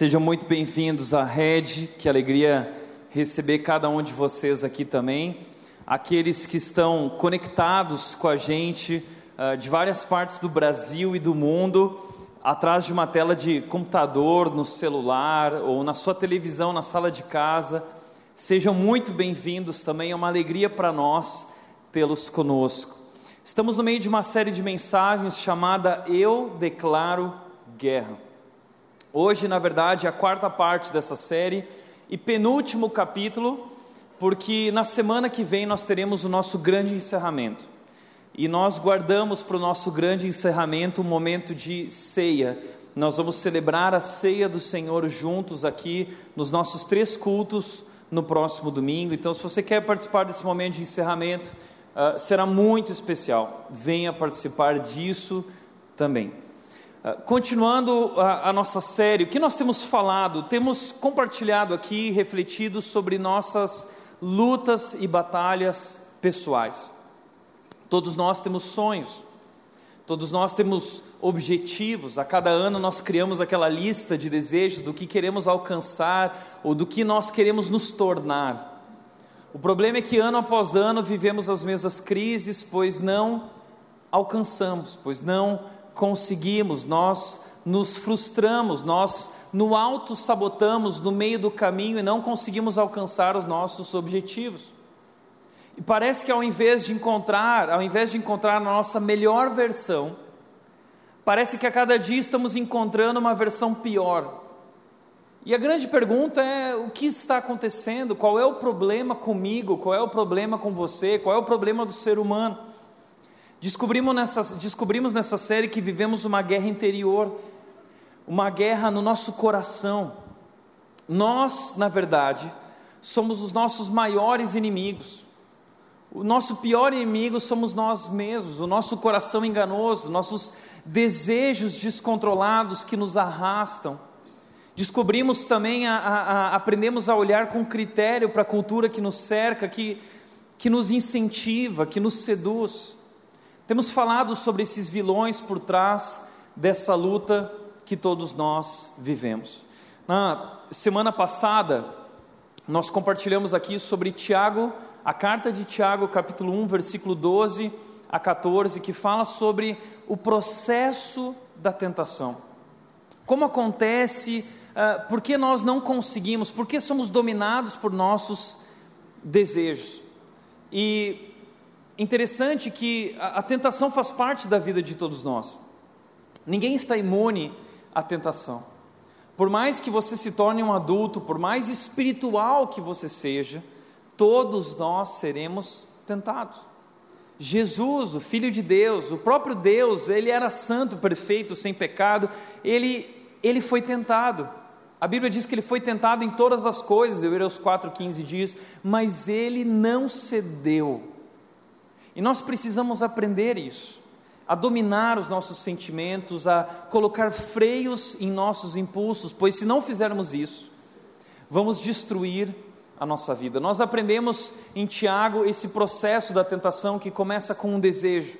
Sejam muito bem-vindos à Rede, que alegria receber cada um de vocês aqui também. Aqueles que estão conectados com a gente uh, de várias partes do Brasil e do mundo, atrás de uma tela de computador, no celular ou na sua televisão, na sala de casa. Sejam muito bem-vindos também, é uma alegria para nós tê-los conosco. Estamos no meio de uma série de mensagens chamada Eu Declaro Guerra. Hoje, na verdade, é a quarta parte dessa série e penúltimo capítulo, porque na semana que vem nós teremos o nosso grande encerramento. E nós guardamos para o nosso grande encerramento um momento de ceia. Nós vamos celebrar a ceia do Senhor juntos aqui nos nossos três cultos no próximo domingo. Então, se você quer participar desse momento de encerramento, uh, será muito especial. Venha participar disso também. Ah, continuando a, a, nossa série, o que nós temos falado? Temos compartilhado aqui, refletido sobre nossas lutas e batalhas pessoais. Todos nós temos sonhos, todos nós temos objetivos. A cada ano nós criamos aquela lista de desejos do que queremos alcançar ou do que nós queremos nos tornar. O problema é que ano após ano vivemos as mesmas crises, pois não alcançamos, pois não conseguimos, nós nos frustramos, nós no alto sabotamos no meio do caminho e não conseguimos alcançar os nossos objetivos. E parece que ao invés de encontrar, ao invés de encontrar a nossa melhor versão, parece que a cada dia estamos encontrando uma versão pior. E a grande pergunta é: o que está acontecendo? Qual é o problema comigo? Qual é o problema com você? Qual é o problema do ser humano? Descobrimos nessa, descobrimos nessa série que vivemos uma guerra interior, uma guerra no nosso coração. Nós, na verdade, somos os nossos maiores inimigos. O nosso pior inimigo somos nós mesmos, o nosso coração enganoso, nossos desejos descontrolados que nos arrastam. Descobrimos também, a, a, a, aprendemos a olhar com critério para a cultura que nos cerca, que, que nos incentiva, que nos seduz. Temos falado sobre esses vilões por trás dessa luta que todos nós vivemos. Na semana passada, nós compartilhamos aqui sobre Tiago, a carta de Tiago, capítulo 1, versículo 12 a 14, que fala sobre o processo da tentação. Como acontece, uh, por que nós não conseguimos, por que somos dominados por nossos desejos. E interessante que a, a tentação faz parte da vida de todos nós. Ninguém está imune à tentação. Por mais que você se torne um adulto, por mais espiritual que você seja, todos nós seremos tentados. Jesus, o Filho de Deus, o próprio Deus, ele era santo, perfeito, sem pecado, ele, ele foi tentado. A Bíblia diz que ele foi tentado em todas as coisas, Hebreus 4,15 diz, mas ele não cedeu e nós precisamos aprender isso, a dominar os nossos sentimentos, a colocar freios em nossos impulsos, pois se não fizermos isso, vamos destruir a nossa vida. Nós aprendemos em Tiago esse processo da tentação que começa com um desejo.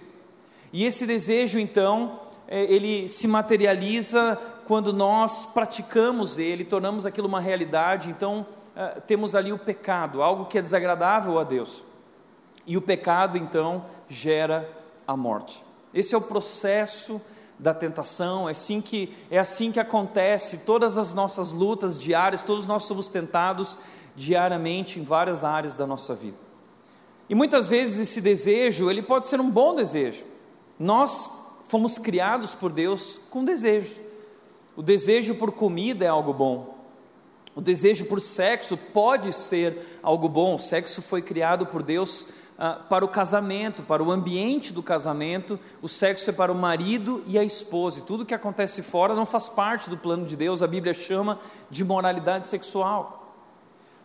E esse desejo, então, é, ele se materializa quando nós praticamos ele, tornamos aquilo uma realidade. Então, é, temos ali o pecado, algo que é desagradável a Deus. E o pecado então gera a morte. Esse é o processo da tentação, é assim que é assim que acontece todas as nossas lutas diárias, todos nós somos tentados diariamente em várias áreas da nossa vida. E muitas vezes esse desejo, ele pode ser um bom desejo. Nós fomos criados por Deus com desejo. O desejo por comida é algo bom. O desejo por sexo pode ser algo bom. O sexo foi criado por Deus ah, para o casamento, para o ambiente do casamento. O sexo é para o marido e a esposa. E tudo que acontece fora não faz parte do plano de Deus. A Bíblia chama de moralidade sexual.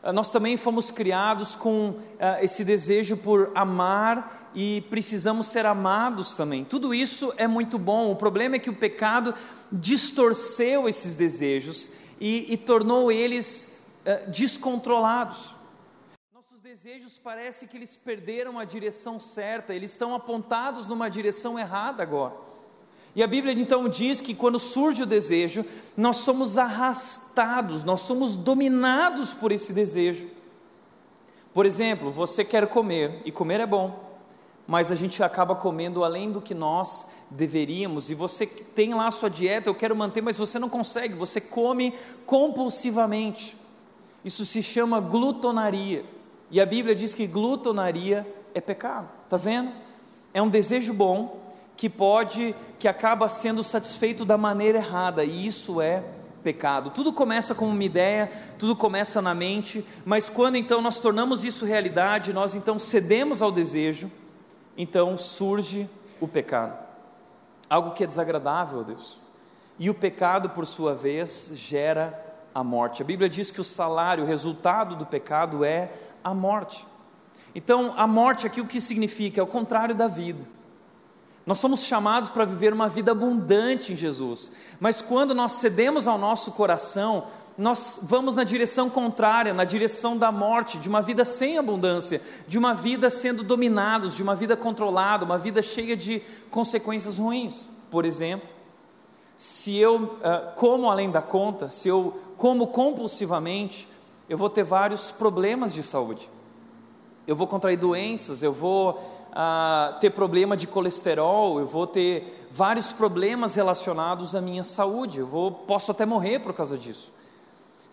Ah, nós também fomos criados com ah, esse desejo por amar e precisamos ser amados também. Tudo isso é muito bom. O problema é que o pecado distorceu esses desejos e, e tornou eles descontrolados. Desejos parece que eles perderam a direção certa, eles estão apontados numa direção errada agora. E a Bíblia então diz que quando surge o desejo, nós somos arrastados, nós somos dominados por esse desejo. Por exemplo, você quer comer, e comer é bom, mas a gente acaba comendo além do que nós deveríamos, e você tem lá a sua dieta, eu quero manter, mas você não consegue, você come compulsivamente. Isso se chama glutonaria. E a Bíblia diz que glutonaria é pecado. Tá vendo? É um desejo bom que pode que acaba sendo satisfeito da maneira errada, e isso é pecado. Tudo começa com uma ideia, tudo começa na mente, mas quando então nós tornamos isso realidade, nós então cedemos ao desejo, então surge o pecado. Algo que é desagradável a Deus. E o pecado, por sua vez, gera a morte. A Bíblia diz que o salário, o resultado do pecado é a morte. Então, a morte aqui o que significa? É o contrário da vida. Nós somos chamados para viver uma vida abundante em Jesus, mas quando nós cedemos ao nosso coração, nós vamos na direção contrária, na direção da morte, de uma vida sem abundância, de uma vida sendo dominados, de uma vida controlada, uma vida cheia de consequências ruins. Por exemplo, se eu uh, como além da conta, se eu como compulsivamente, eu vou ter vários problemas de saúde. Eu vou contrair doenças, eu vou uh, ter problema de colesterol, eu vou ter vários problemas relacionados à minha saúde. Eu vou, posso até morrer por causa disso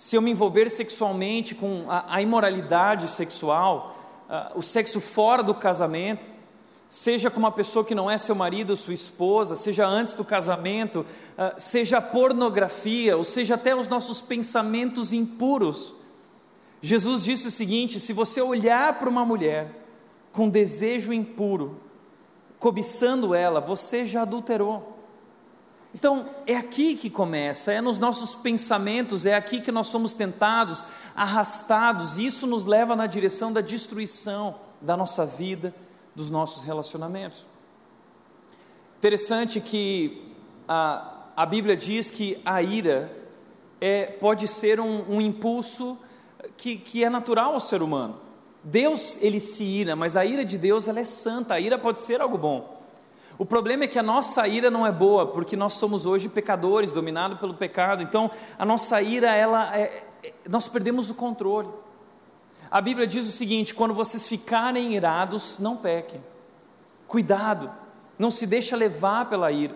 se eu me envolver sexualmente com a, a imoralidade sexual, uh, o sexo fora do casamento, seja com uma pessoa que não é seu marido ou sua esposa, seja antes do casamento, uh, seja pornografia, ou seja até os nossos pensamentos impuros. Jesus disse o seguinte: se você olhar para uma mulher com desejo impuro, cobiçando ela, você já adulterou. Então, é aqui que começa, é nos nossos pensamentos, é aqui que nós somos tentados, arrastados, e isso nos leva na direção da destruição da nossa vida, dos nossos relacionamentos. Interessante que a, a Bíblia diz que a ira é, pode ser um, um impulso que, que é natural ao ser humano. Deus, ele se ira, mas a ira de Deus, ela é santa, a ira pode ser algo bom. O problema é que a nossa ira não é boa, porque nós somos hoje pecadores, dominados pelo pecado. Então, a nossa ira, ela é, é, nós perdemos o controle. A Bíblia diz o seguinte: quando vocês ficarem irados, não pequem. Cuidado, não se deixa levar pela ira.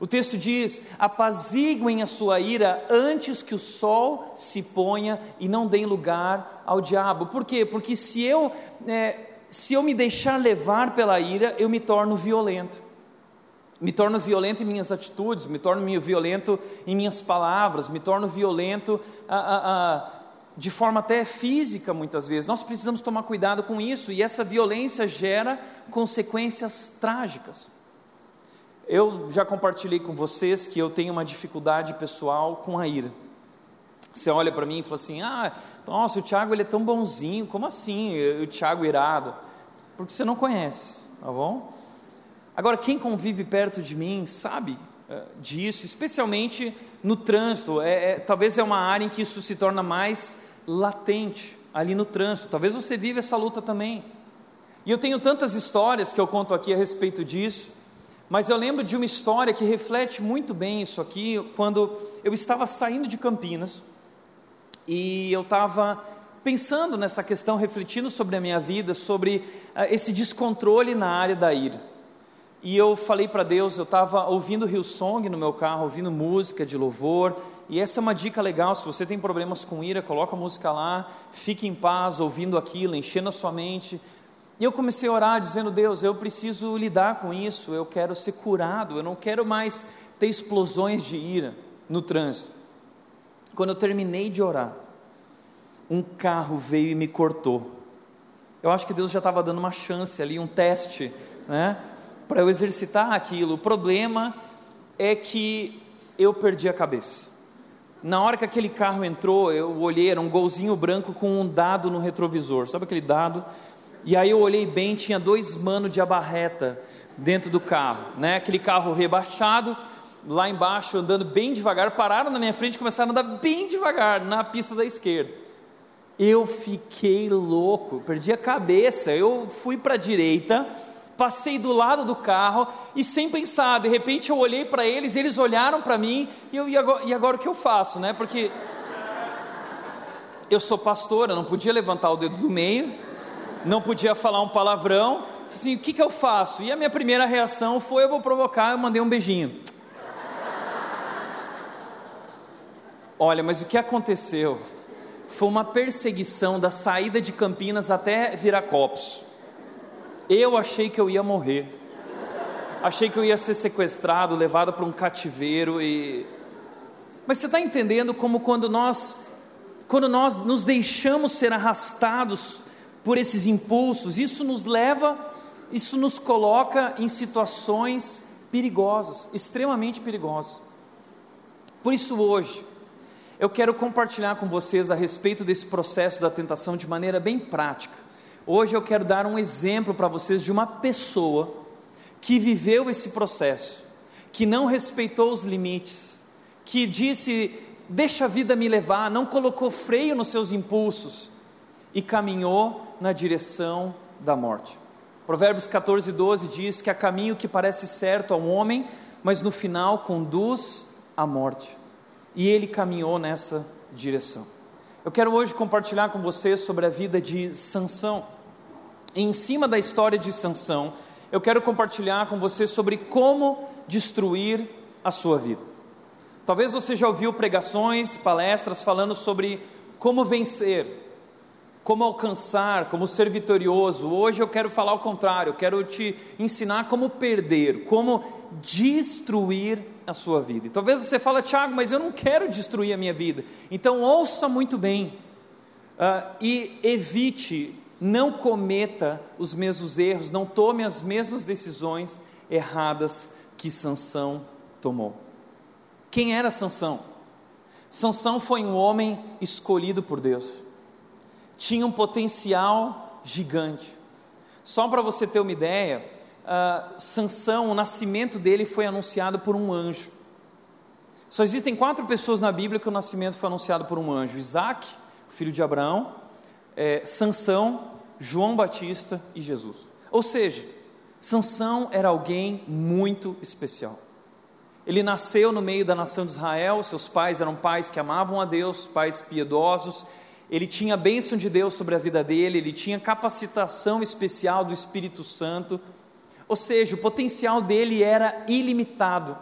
O texto diz: apaziguem a sua ira antes que o sol se ponha e não deem lugar ao diabo. Por quê? Porque se eu, é, se eu me deixar levar pela ira, eu me torno violento me torno violento em minhas atitudes, me torno violento em minhas palavras, me torno violento a, a, a, de forma até física muitas vezes. Nós precisamos tomar cuidado com isso e essa violência gera consequências trágicas. Eu já compartilhei com vocês que eu tenho uma dificuldade pessoal com a ira. Você olha para mim e fala assim: ah, nossa, o Tiago ele é tão bonzinho, como assim? O Tiago irado? Porque você não conhece, tá bom? Agora, quem convive perto de mim sabe uh, disso, especialmente no trânsito. É, é, talvez é uma área em que isso se torna mais latente, ali no trânsito. Talvez você vive essa luta também. E eu tenho tantas histórias que eu conto aqui a respeito disso, mas eu lembro de uma história que reflete muito bem isso aqui, quando eu estava saindo de Campinas e eu estava pensando nessa questão, refletindo sobre a minha vida, sobre uh, esse descontrole na área da ira. e eu falei para Deus, eu estava ouvindo Hillsong no meu carro, ouvindo música de louvor, e essa é uma dica legal, se você tem problemas com ira, coloca a música lá, fique em paz ouvindo aquilo, enchendo a sua mente. E eu comecei a orar dizendo, Deus, eu preciso lidar com isso, eu quero ser curado, eu não quero mais ter explosões de ira no trânsito. Quando eu terminei de orar, um carro veio e me cortou. Eu acho que Deus já estava dando uma chance ali, um teste, né? Para eu exercitar aquilo. O problema é que eu perdi a cabeça. Na hora que aquele carro entrou, eu olhei, era um golzinho branco com um dado no retrovisor. Sabe aquele dado? E aí eu olhei bem, tinha dois manos de abarreta dentro do carro, né? Aquele carro rebaixado, lá embaixo andando bem devagar, pararam na minha frente e começaram a andar bem devagar na pista da esquerda. Eu fiquei louco, perdi a cabeça. Eu fui para a direita, passei do lado do carro e sem pensar, de repente eu olhei para eles, eles olharam para mim e eu e agora, e agora o que eu faço, né? Porque eu sou pastor, eu não podia levantar o dedo do meio, não podia falar um palavrão. Assim, o que, que eu faço? E a minha primeira reação foi: eu vou provocar. Eu mandei um beijinho. Olha, mas o que aconteceu foi uma perseguição da saída de Campinas até Viracopos. Eu achei que eu ia morrer. Achei que eu ia ser sequestrado, levado para um cativeiro e Mas você está entendendo como quando nós quando nós nos deixamos ser arrastados por esses impulsos, isso nos leva, isso nos coloca em situações perigosas, extremamente perigosas. Por isso hoje, eu quero compartilhar com vocês a respeito desse processo da tentação de maneira bem prática. Hoje eu quero dar um exemplo para vocês de uma pessoa que viveu esse processo, que não respeitou os limites, que disse: Deixa a vida me levar, não colocou freio nos seus impulsos e caminhou na direção da morte. Provérbios 14, 12 diz que há caminho que parece certo ao homem, mas no final conduz à morte e ele caminhou nessa direção. Eu quero hoje compartilhar com vocês sobre a vida de Sansão. E em cima da história de Sansão, eu quero compartilhar com vocês sobre como destruir a sua vida. Talvez você já ouviu pregações, palestras falando sobre como vencer, como alcançar, como ser vitorioso. Hoje eu quero falar o contrário, eu quero te ensinar como perder, como destruir a sua vida. E talvez você fale, Tiago, mas eu não quero destruir a minha vida. Então ouça muito bem uh, e evite, não cometa os mesmos erros, não tome as mesmas decisões erradas que Sansão tomou. Quem era Sansão? Sansão foi um homem escolhido por Deus. Tinha um potencial gigante. Só para você ter uma ideia, uh, Sansão, o nascimento dele foi anunciado por um anjo. Só existem quatro pessoas na Bíblia que o nascimento foi anunciado por um anjo: Isaac, filho de Abraão, é, Sansão, João Batista e Jesus. Ou seja, Sansão era alguém muito especial. Ele nasceu no meio da nação de Israel, seus pais eram pais que amavam a Deus, pais piedosos. Ele tinha a bênção de Deus sobre a vida dele, ele tinha capacitação especial do Espírito Santo. Ou seja, o potencial dele era ilimitado,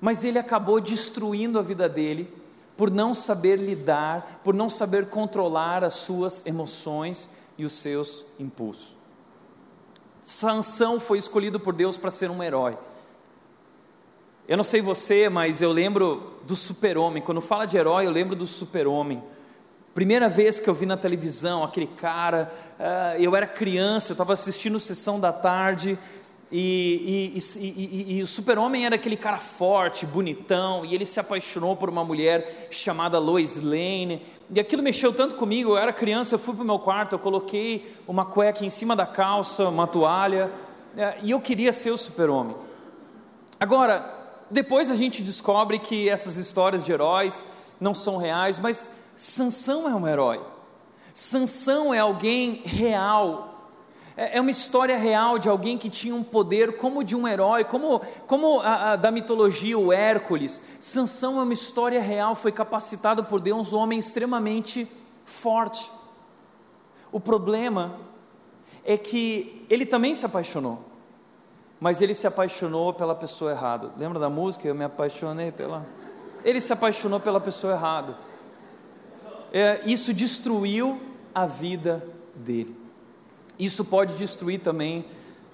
mas ele acabou destruindo a vida dele por não saber lidar, por não saber controlar as suas emoções e os seus impulsos. Sansão foi escolhido por Deus para ser um herói. Eu não sei você, mas eu lembro do super-homem. Quando fala de herói, eu lembro do super-homem. Primeira vez que eu vi na televisão aquele cara, uh, eu era criança, eu estava assistindo Sessão da Tarde, e, e, e, e o super-homem era aquele cara forte, bonitão, e ele se apaixonou por uma mulher chamada Lois Lane, e aquilo mexeu tanto comigo, eu era criança, eu fui para o meu quarto, eu coloquei uma cueca em cima da calça, uma toalha, uh, e eu queria ser o super-homem. Agora, depois a gente descobre que essas histórias de heróis não são reais, mas Sansão é um herói. Sansão é alguém real. É, é uma história real de alguém que tinha um poder como de um herói, como, como a, a, da mitologia o Hércules. Sansão é uma história real, foi capacitado por Deus, um homem extremamente forte. O problema é que ele também se apaixonou. mas ele se apaixonou pela pessoa errada. Lembra da música? Eu me apaixonei pela. Ele se apaixonou pela pessoa errada. É, isso destruiu a vida dele. Isso pode destruir também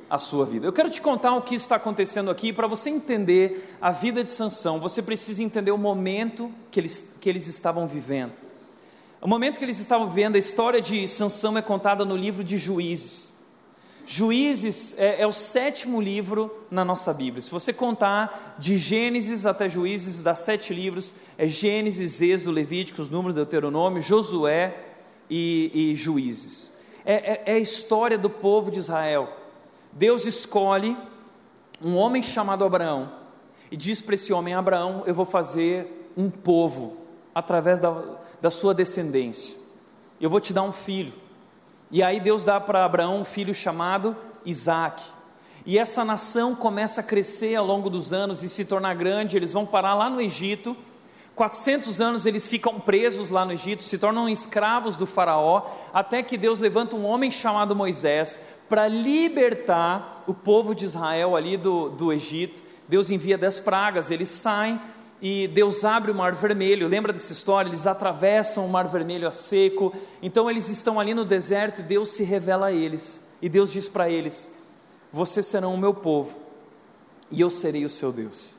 a sua vida. Eu quero te contar o que está acontecendo aqui. Para você entender a vida de Sansão, você precisa entender o momento que eles, que eles estavam vivendo. O momento que eles estavam vivendo, a história de Sansão é contada no livro de Juízes. Juízes é, é, o sétimo livro na nossa Bíblia. Se você contar de Gênesis até Juízes, dá sete livros: é Gênesis, Êxodo, Levíticos, Números, Deuteronômio, Josué e, e Juízes. É, é, é a história do povo de Israel. Deus escolhe um homem chamado Abraão e diz para esse homem: Abraão, eu vou fazer um povo através da, da sua descendência. Eu vou te dar um filho. E aí Deus dá para Abraão um filho chamado Isaac. E essa nação começa a crescer ao longo dos anos e se tornar grande. Eles vão parar lá no Egito. 400 anos eles ficam presos lá no Egito, se tornam escravos do Faraó, até que Deus levanta um homem chamado Moisés para libertar o povo de Israel ali do, do Egito. Deus envia dez pragas, eles saem e Deus abre o mar vermelho. Lembra dessa história? Eles atravessam o mar vermelho a seco. Então eles estão ali no deserto e Deus se revela a eles. E Deus diz para eles: Vocês serão o meu povo e eu serei o seu Deus.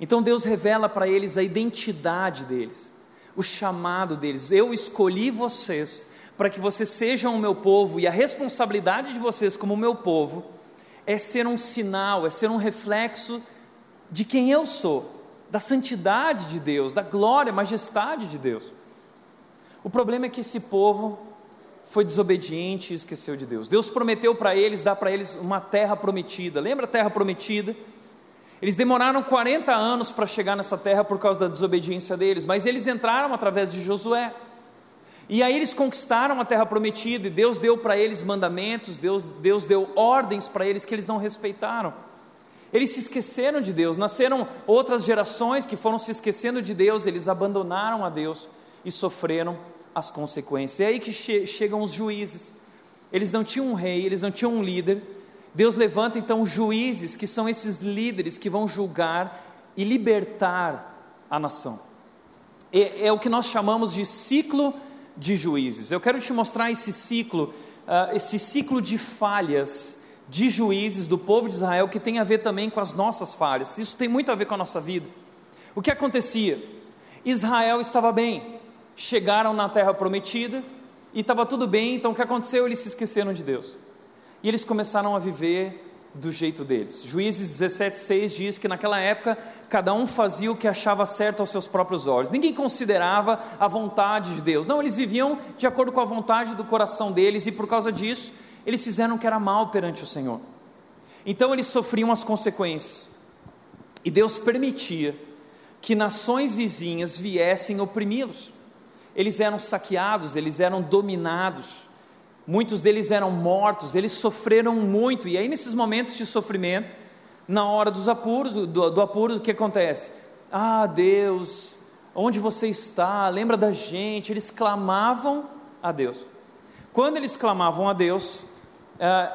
Então Deus revela para eles a identidade deles, o chamado deles. Eu escolhi vocês para que vocês sejam o meu povo e a responsabilidade de vocês como meu povo é ser um sinal, é ser um reflexo de quem eu sou da santidade de Deus, da glória, majestade de Deus. O problema é que esse povo foi desobediente e esqueceu de Deus. Deus prometeu para eles, dar para eles uma terra prometida. Lembra a terra prometida? Eles demoraram 40 anos para chegar nessa terra por causa da desobediência deles, mas eles entraram através de Josué. E aí eles conquistaram a terra prometida e Deus deu para eles mandamentos, Deus, Deus deu ordens para eles que eles não respeitaram. Eles se esqueceram de Deus, nasceram outras gerações que foram se esquecendo de Deus, eles abandonaram a Deus e sofreram as consequências. É aí que che chegam os juízes. Eles não tinham um rei, eles não tinham um líder. Deus levanta então juízes, que são esses líderes que vão julgar e libertar a nação. É, é o que nós chamamos de ciclo de juízes. Eu quero te mostrar esse ciclo, uh, esse ciclo de falhas de juízes do povo de Israel que tem a ver também com as nossas falhas. Isso tem muito a ver com a nossa vida. O que acontecia? Israel estava bem, chegaram na terra prometida e estava tudo bem, então o que aconteceu? Eles se esqueceram de Deus. E eles começaram a viver do jeito deles. Juízes 17,6 diz que naquela época cada um fazia o que achava certo aos seus próprios olhos. Ninguém considerava a vontade de Deus. Não, eles viviam de acordo com a vontade do coração deles e por causa disso eles fizeram o que era mal perante o Senhor. Então eles sofriam as consequências. E Deus permitia que nações vizinhas viessem oprimi-los. Eles eram saqueados, eles eram dominados, muitos deles eram mortos, eles sofreram muito. E aí, nesses momentos de sofrimento, na hora dos apuros, do, do apuro, o que acontece? Ah, Deus, onde você está? Lembra da gente? Eles clamavam a Deus. Quando eles clamavam a Deus,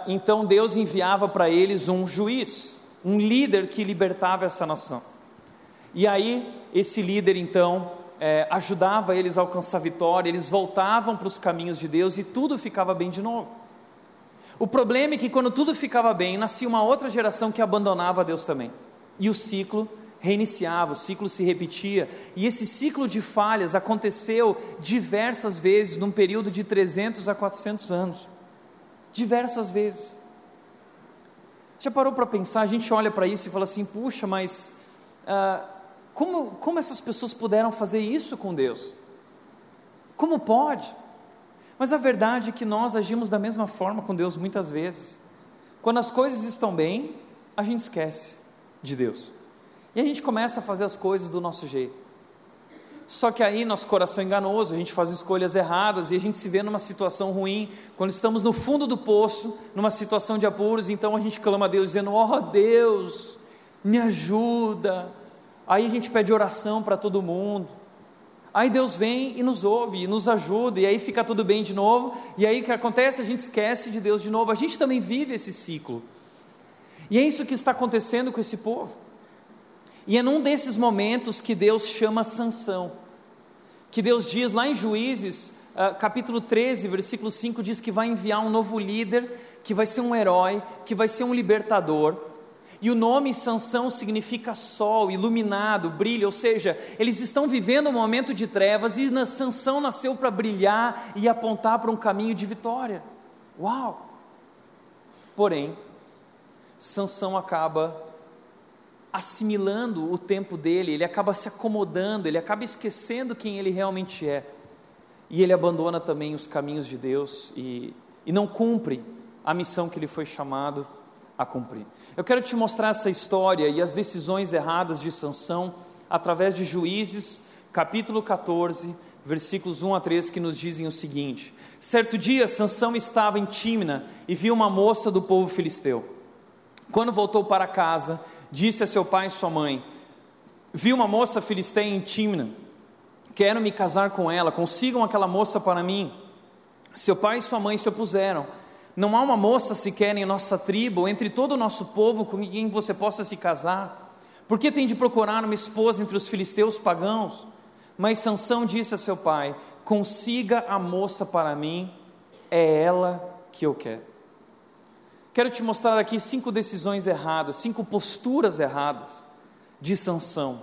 então Deus enviava para eles um juiz, um líder que libertava essa nação. E aí, esse líder então é, ajudava eles a alcançar vitória, eles voltavam para os caminhos de Deus e tudo ficava bem de novo. O problema é que quando tudo ficava bem, nascia uma outra geração que abandonava Deus também. E o ciclo reiniciava, o ciclo se repetia. E esse ciclo de falhas aconteceu diversas vezes num período de 300 a 400 anos diversas vezes. Já parou para pensar? A gente olha para isso e fala assim: puxa, mas ah, como, como essas pessoas puderam fazer isso com Deus? Como pode? Mas a verdade é que nós agimos da mesma forma com Deus muitas vezes. Quando as coisas estão bem, a gente esquece de Deus. E a gente começa a fazer as coisas do nosso jeito. Só que aí nosso coração é enganoso, a gente faz escolhas erradas e a gente se vê numa situação ruim, quando estamos no fundo do poço, numa situação de apuros, então a gente clama a Deus dizendo: "Oh Deus, me ajuda". Aí a gente pede oração para todo mundo. Aí Deus vem e nos ouve, e nos ajuda, e aí fica tudo bem de novo. E aí o que acontece? A gente esquece de Deus de novo. A gente também vive esse ciclo. E é isso que está acontecendo com esse povo. E é num desses momentos que Deus chama Sansão. Que Deus diz lá em Juízes, uh, capítulo 13, versículo 5, diz que vai enviar um novo líder, que vai ser um herói, que vai ser um libertador. E o nome Sansão significa sol, iluminado, brilho, ou seja, eles estão vivendo um momento de trevas e Sansão nasceu para brilhar e apontar para um caminho de vitória. Uau! Porém, Sansão acaba assimilando o tempo dele, ele acaba se acomodando, ele acaba esquecendo quem ele realmente é. E ele abandona também os caminhos de Deus e, e não cumpre a missão que ele foi chamado a cumprir. Eu quero te mostrar essa história e as decisões erradas de Sansão através de Juízes, capítulo 14, versículos 1 a 3, que nos dizem o seguinte: Certo dia, Sansão estava em Tímina e viu uma moça do povo filisteu. Quando voltou para casa, disse a seu pai e sua mãe: Vi uma moça filisteia em Timna, quero me casar com ela, consigam aquela moça para mim. Seu pai e sua mãe se opuseram. Não há uma moça sequer em nossa tribo, entre todo o nosso povo, com quem você possa se casar. Por que tem de procurar uma esposa entre os filisteus pagãos? Mas Sansão disse a seu pai: Consiga a moça para mim, é ela que eu quero. Quero te mostrar aqui cinco decisões erradas, cinco posturas erradas de Sansão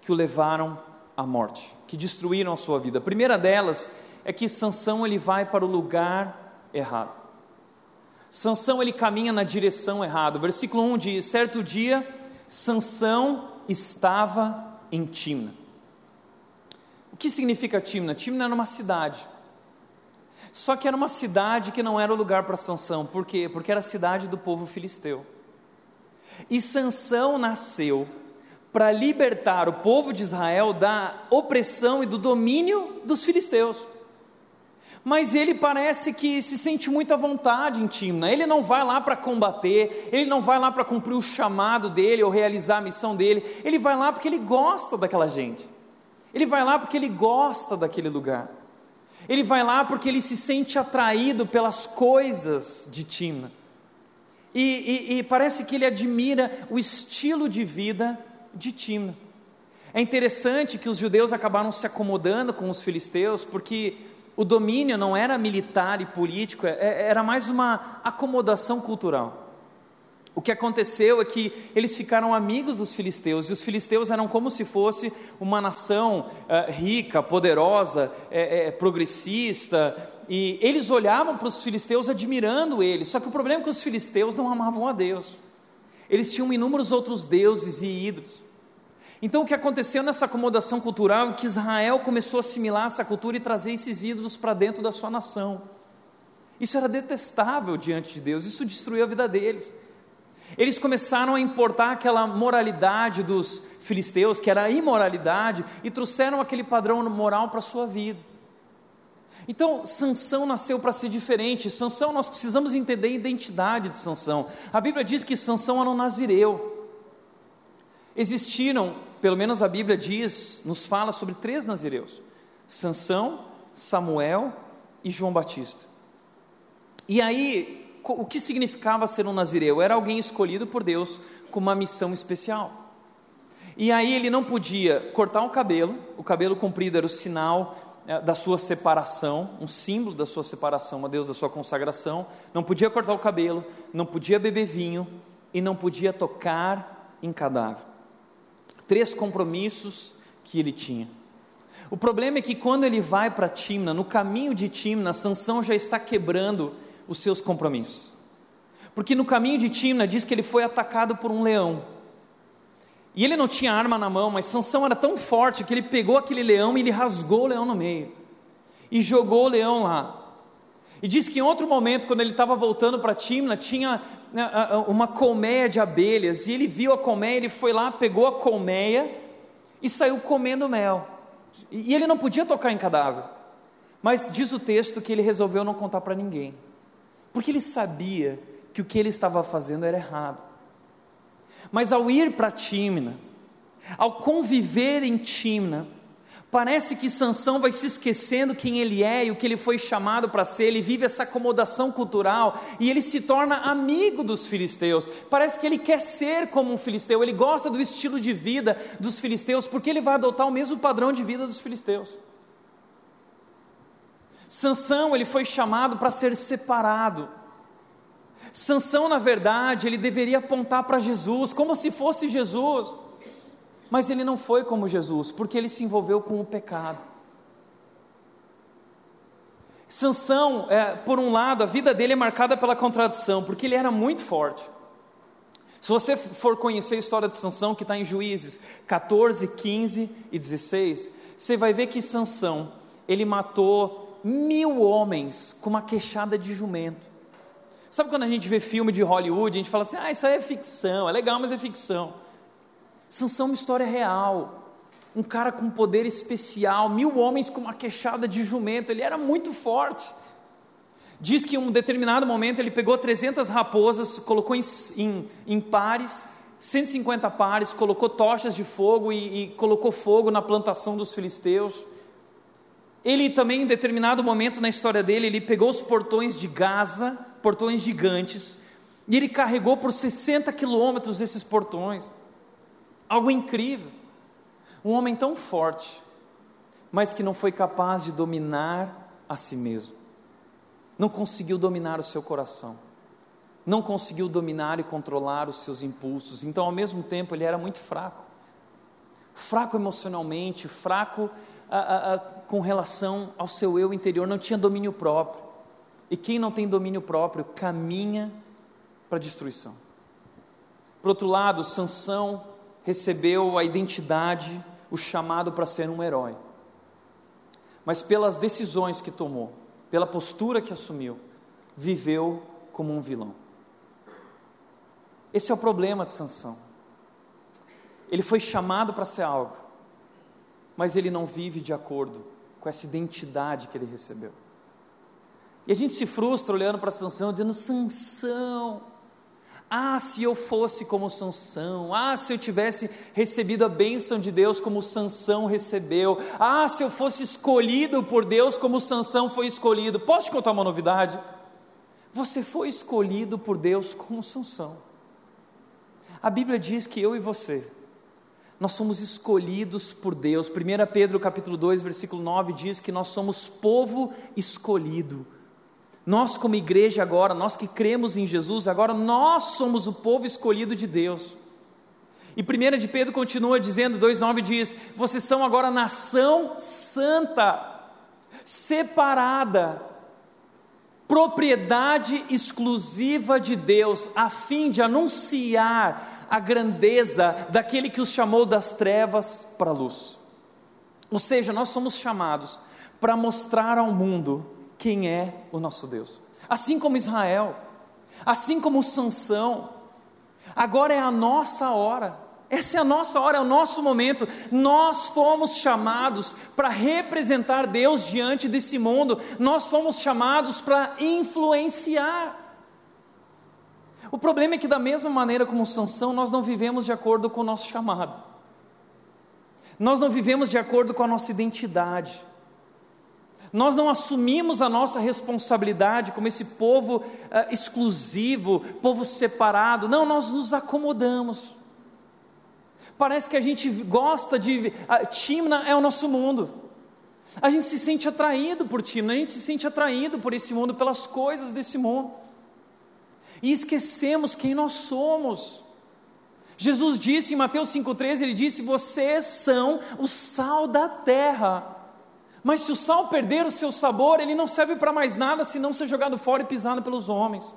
que o levaram à morte, que destruíram a sua vida. A primeira delas é que Sansão ele vai para o lugar errado. Sansão ele caminha na direção errada. O versículo 1 diz: Certo dia, Sansão estava em Timna. O que significa Timna? Timna era uma cidade. Só que era uma cidade que não era o lugar para Sansão. Por quê? Porque era a cidade do povo filisteu. E Sansão nasceu para libertar o povo de Israel da opressão e do domínio dos filisteus. Mas ele parece que se sente muito à vontade em Timna. Ele não vai lá para combater, ele não vai lá para cumprir o chamado dele ou realizar a missão dele. Ele vai lá porque ele gosta daquela gente. Ele vai lá porque ele gosta daquele lugar. Ele vai lá porque ele se sente atraído pelas coisas de Timna. E, e, e, parece que ele admira o estilo de vida de Timna. É interessante que os judeus acabaram se acomodando com os filisteus, porque o domínio não era militar e político, é, era mais uma acomodação cultural. O que aconteceu é que eles ficaram amigos dos filisteus, e os filisteus eram como se fosse uma nação uh, rica, poderosa, é, é, progressista, e eles olhavam para os filisteus admirando eles. Só que o problema é que os filisteus não amavam a Deus, eles tinham inúmeros outros deuses e ídolos. Então o que aconteceu nessa acomodação cultural é que Israel começou a assimilar essa cultura e trazer esses ídolos para dentro da sua nação. Isso era detestável diante de Deus, isso destruiu a vida deles. Eles começaram a importar aquela moralidade dos filisteus, que era a imoralidade, e trouxeram aquele padrão moral para a sua vida. Então, Sansão nasceu para ser diferente. Sansão, nós precisamos entender a identidade de Sansão. A Bíblia diz que Sansão era um nazireu. Existiram, pelo menos a Bíblia diz, nos fala sobre três nazireus: Sansão, Samuel e João Batista. E aí, o que significava ser um nazireu? Era alguém escolhido por Deus com uma missão especial. E aí ele não podia cortar o cabelo, o cabelo comprido era o sinal eh, da sua separação, um símbolo da sua separação a Deus, da sua consagração. Não podia cortar o cabelo, não podia beber vinho e não podia tocar em cadáver. Três compromissos que ele tinha. O problema é que quando ele vai para Timna, no caminho de Timna, Sansão já está quebrando os seus compromissos. Porque no caminho de Timna diz que ele foi atacado por um leão. E ele não tinha arma na mão, mas Sansão era tão forte que ele pegou aquele leão e ele rasgou o leão no meio. E jogou o leão lá. E diz que em outro momento, quando ele estava voltando para Timna, tinha né, uma colmeia de abelhas. E ele viu a colmeia, ele foi lá, pegou a colmeia e saiu comendo mel. E ele não podia tocar em cadáver. Mas diz o texto que ele resolveu não contar para ninguém porque ele sabia que o que ele estava fazendo era errado. Mas ao ir para Timna, ao conviver em Timna, Parece que Sansão vai se esquecendo quem ele é e o que ele foi chamado para ser, ele vive essa acomodação cultural e ele se torna amigo dos filisteus. Parece que ele quer ser como um filisteu, ele gosta do estilo de vida dos filisteus, porque ele vai adotar o mesmo padrão de vida dos filisteus. Sansão, ele foi chamado para ser separado. Sansão, na verdade, ele deveria apontar para Jesus, como se fosse Jesus. Mas ele não foi como Jesus, porque ele se envolveu com o pecado. Sansão, é, por um lado, a vida dele é marcada pela contradição, porque ele era muito forte. Se você for conhecer a história de Sansão, que está em Juízes 14, 15 e 16, você vai ver que Sansão, ele matou mil homens com uma queixada de jumento. Sabe quando a gente vê filme de Hollywood, a gente fala assim, ah, isso aí é ficção, é legal, mas é ficção. Sansão é uma história real. Um cara com poder especial, mil homens com uma queixada de jumento, ele era muito forte. Diz que em um determinado momento ele pegou 300 raposas, colocou em, em, em pares, 150 pares, colocou tochas de fogo e, e colocou fogo na plantação dos filisteus. Ele também, em determinado momento na história dele, ele pegou os portões de Gaza, portões gigantes, e ele carregou por 60 quilômetros esses portões. Algo incrível. Um homem tão forte, mas que não foi capaz de dominar a si mesmo. Não conseguiu dominar o seu coração. Não conseguiu dominar e controlar os seus impulsos. Então, ao mesmo tempo, ele era muito fraco. Fraco emocionalmente, fraco a, a, com relação ao seu eu interior, não tinha domínio próprio. E quem não tem domínio próprio caminha para a destruição. Por outro lado, Sansão recebeu a identidade, o chamado para ser um herói. Mas pelas decisões que tomou, pela postura que assumiu, viveu como um vilão. Esse é o problema de Sansão. Ele foi chamado para ser algo, mas ele não vive de acordo com essa identidade que ele recebeu. E a gente se frustra olhando para Sansão dizendo: Sansão, ah, se eu fosse como Sansão. Ah, se eu tivesse recebido a bênção de Deus como Sansão recebeu. Ah, se eu fosse escolhido por Deus como Sansão foi escolhido. Posso te contar uma novidade? Você foi escolhido por Deus como Sansão. A Bíblia diz que eu e você nós somos escolhidos por Deus. 1 Pedro capítulo 2, versículo 9 diz que nós somos povo escolhido nós, como igreja, agora, nós que cremos em Jesus, agora nós somos o povo escolhido de Deus. E 1 de Pedro continua dizendo, 2,9 diz: Vocês são agora nação santa, separada, propriedade exclusiva de Deus, a fim de anunciar a grandeza daquele que os chamou das trevas para a luz. Ou seja, nós somos chamados para mostrar ao mundo quem é o nosso Deus. Assim como Israel, assim como Sansão, agora é a nossa hora. Essa é a nossa hora, é o nosso momento. Nós fomos chamados para representar Deus diante desse mundo. Nós fomos chamados para influenciar. O problema é que da mesma maneira como Sansão, nós não vivemos de acordo com o nosso chamado. Nós não vivemos de acordo com a nossa identidade nós não assumimos a nossa responsabilidade como esse povo uh, exclusivo, povo separado, não, nós nos acomodamos. Parece que a gente gosta de. Uh, Timna é o nosso mundo. A gente se sente atraído por Timna, a gente se sente atraído por esse mundo, pelas coisas desse mundo. E esquecemos quem nós somos. Jesus disse em Mateus 5,13: Ele disse: Vocês são o sal da terra. Mas se o sal perder o seu sabor, ele não serve para mais nada senão ser jogado fora e pisado pelos homens.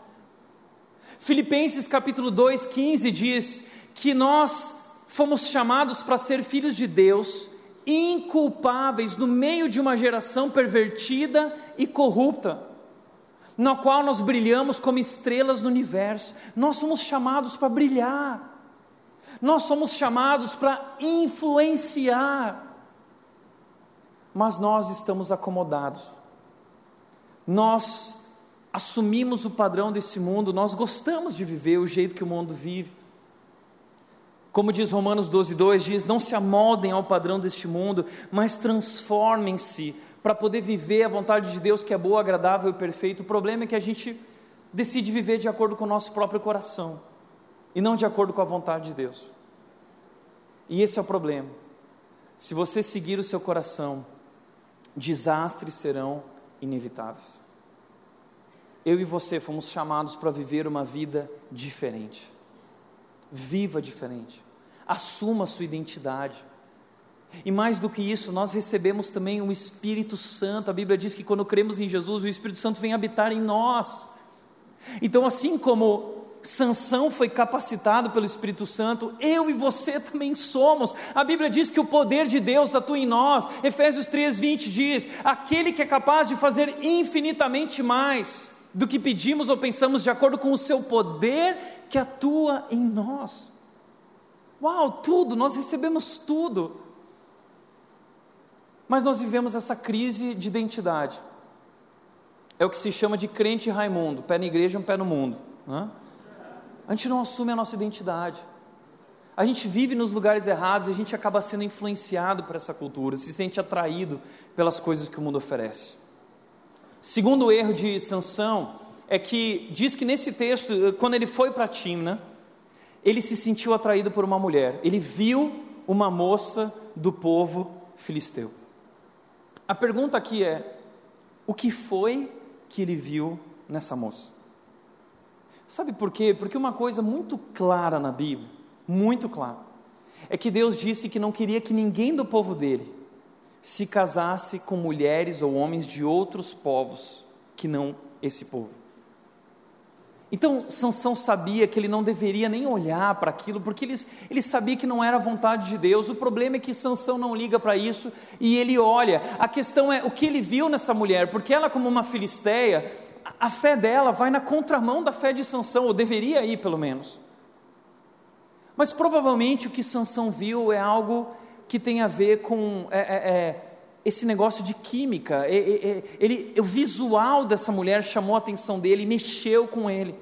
Filipenses capítulo 2, 15 diz que nós fomos chamados para ser filhos de Deus, inculpáveis no meio de uma geração pervertida e corrupta, na qual nós brilhamos como estrelas no universo. Nós somos chamados para brilhar. Nós somos chamados para influenciar mas nós estamos acomodados. Nós assumimos o padrão desse mundo, nós gostamos de viver o jeito que o mundo vive. Como diz Romanos 12, 2, diz: Não se amoldem ao padrão deste mundo, mas transformem-se para poder viver a vontade de Deus que é boa, agradável e perfeita. O problema é que a gente decide viver de acordo com o nosso próprio coração e não de acordo com a vontade de Deus. E esse é o problema. Se você seguir o seu coração, desastres serão inevitáveis. Eu e você fomos chamados para viver uma vida diferente. Viva diferente assuma a sua identidade. E mais do que isso, nós recebemos também o Espírito Santo. A Bíblia diz que quando cremos em Jesus, o Espírito Santo vem habitar em nós. Então, assim como Sansão foi capacitado pelo Espírito Santo, eu e você também somos. A Bíblia diz que o poder de Deus atua em nós. Efésios 3:20 diz: "Aquele que é capaz de fazer infinitamente mais do que pedimos ou pensamos de acordo com o seu poder que atua em nós." Uau, tudo, nós recebemos tudo. Mas nós vivemos essa crise de identidade. É o que se chama de crente Raimundo, pé na igreja, um pé no mundo. Né? A gente não assume a nossa identidade. A gente vive nos lugares errados e a gente acaba sendo influenciado por essa cultura, se sente atraído pelas coisas que o mundo oferece. Segundo erro de Sansão é que diz que nesse texto, quando ele foi para Timna, ele se sentiu atraído por uma mulher. Ele viu uma moça do povo filisteu. A pergunta aqui é: o que foi que ele viu nessa moça? Sabe por quê? Porque uma coisa muito clara na Bíblia, muito clara, é que Deus disse que não queria que ninguém do povo dele se casasse com mulheres ou homens de outros povos que não esse povo. Então Sansão sabia que ele não deveria nem olhar para aquilo, porque ele, ele sabia que não era a vontade de Deus. O problema é que Sansão não liga para isso e ele olha. A questão é o que ele viu nessa mulher, porque ela, como uma filisteia, a, fé dela vai na contramão da fé de Sansão, ou deveria ir pelo menos. Mas provavelmente o que Sansão viu é algo que tem a ver com é, é, é, esse negócio de química. É, é, é, ele, o visual dessa mulher chamou a atenção dele e mexeu com ele.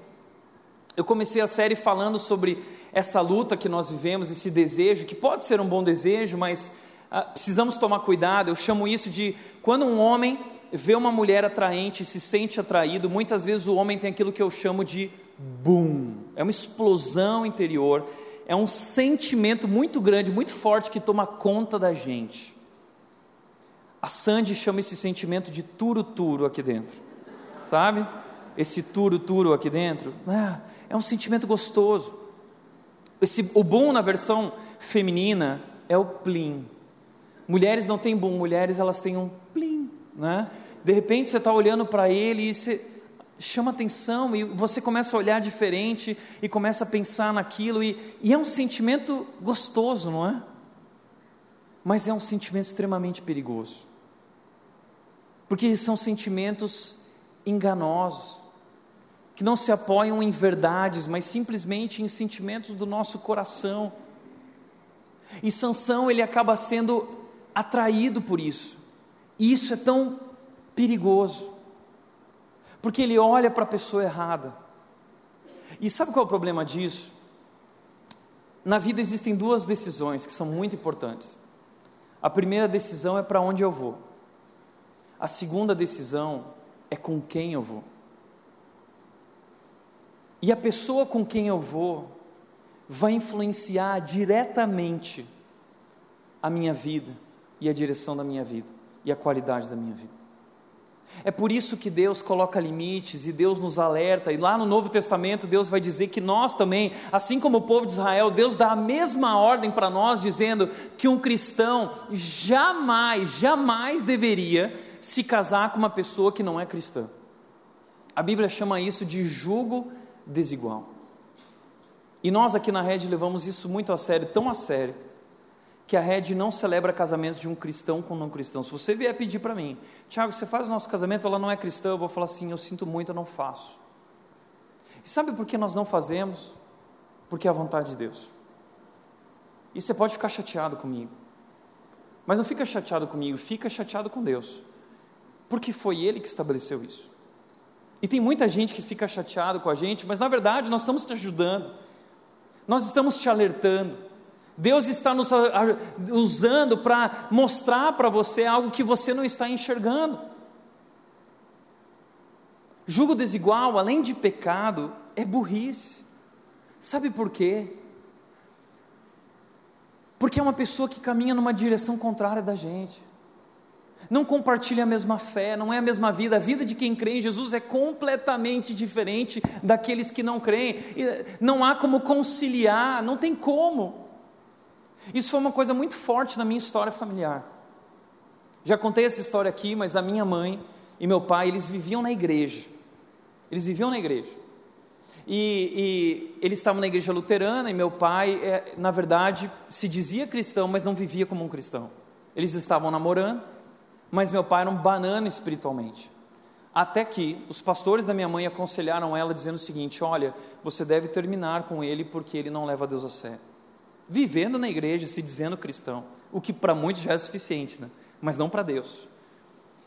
Eu comecei a série falando sobre essa luta que nós vivemos, esse desejo, que pode ser um bom desejo, mas ah, precisamos tomar cuidado. Eu chamo isso de quando um homem vê uma mulher atraente, se sente atraído, muitas vezes o homem tem aquilo que eu chamo de boom, é uma explosão interior, é um sentimento muito grande, muito forte que toma conta da gente. A Sandy chama esse sentimento de turo-turo aqui dentro, sabe? Esse turo-turo aqui dentro. Ah, é um sentimento gostoso. Esse, o bom na versão feminina é o plim. Mulheres não têm bom, mulheres elas têm um plim, né? De repente você está olhando para ele e você chama atenção e você começa a olhar diferente e começa a pensar naquilo e, e é um sentimento gostoso, não é? Mas é um sentimento extremamente perigoso, porque são sentimentos enganosos que não se apoiam em verdades, mas simplesmente em sentimentos do nosso coração. E Sansão ele acaba sendo atraído por isso. E isso é tão perigoso. Porque ele olha para a pessoa errada. E sabe qual é o problema disso? Na vida existem duas decisões que são muito importantes. A primeira decisão é para onde eu vou. A segunda decisão é com quem eu vou. E a pessoa com quem eu vou vai influenciar diretamente a minha vida e a direção da minha vida e a qualidade da minha vida. É por isso que Deus coloca limites e Deus nos alerta, e lá no Novo Testamento Deus vai dizer que nós também, assim como o povo de Israel, Deus dá a mesma ordem para nós, dizendo que um cristão jamais, jamais deveria se casar com uma pessoa que não é cristã. A Bíblia chama isso de jugo desigual. E nós aqui na Rede levamos isso muito a sério, tão a sério, que a Rede não celebra casamentos de um cristão com um não cristão. Se você vier pedir para mim, Tiago, você faz o nosso casamento, ela não é cristã, eu vou falar assim, eu sinto muito, eu não faço. E sabe por que nós não fazemos? Porque é a vontade de Deus. E você pode ficar chateado comigo. Mas não fica chateado comigo, fica chateado com Deus. Porque foi Ele que estabeleceu isso. E tem muita gente que fica chateado com a gente, mas na verdade nós estamos te ajudando, nós estamos te alertando, Deus está nos usando para mostrar para você algo que você não está enxergando. Julgo desigual, além de pecado, é burrice. Sabe por quê? Porque é uma pessoa que caminha numa direção contrária da gente. Não compartilha a mesma fé, não é a mesma vida. A vida de quem crê em Jesus é completamente diferente daqueles que não creem. Não há como conciliar, não tem como. Isso foi uma coisa muito forte na minha história familiar. Já contei essa história aqui, mas a minha mãe e meu pai, eles viviam na igreja. Eles viviam na igreja. E, e eles estavam na igreja luterana e meu pai, é, na verdade, se dizia cristão, mas não vivia como um cristão. Eles estavam namorando, mas meu pai era um banana espiritualmente. Até que os pastores da minha mãe aconselharam ela dizendo o seguinte: Olha, você deve terminar com ele porque ele não leva Deus a sério vivendo na igreja, se dizendo cristão, o que para muitos já é suficiente, né? mas não para Deus.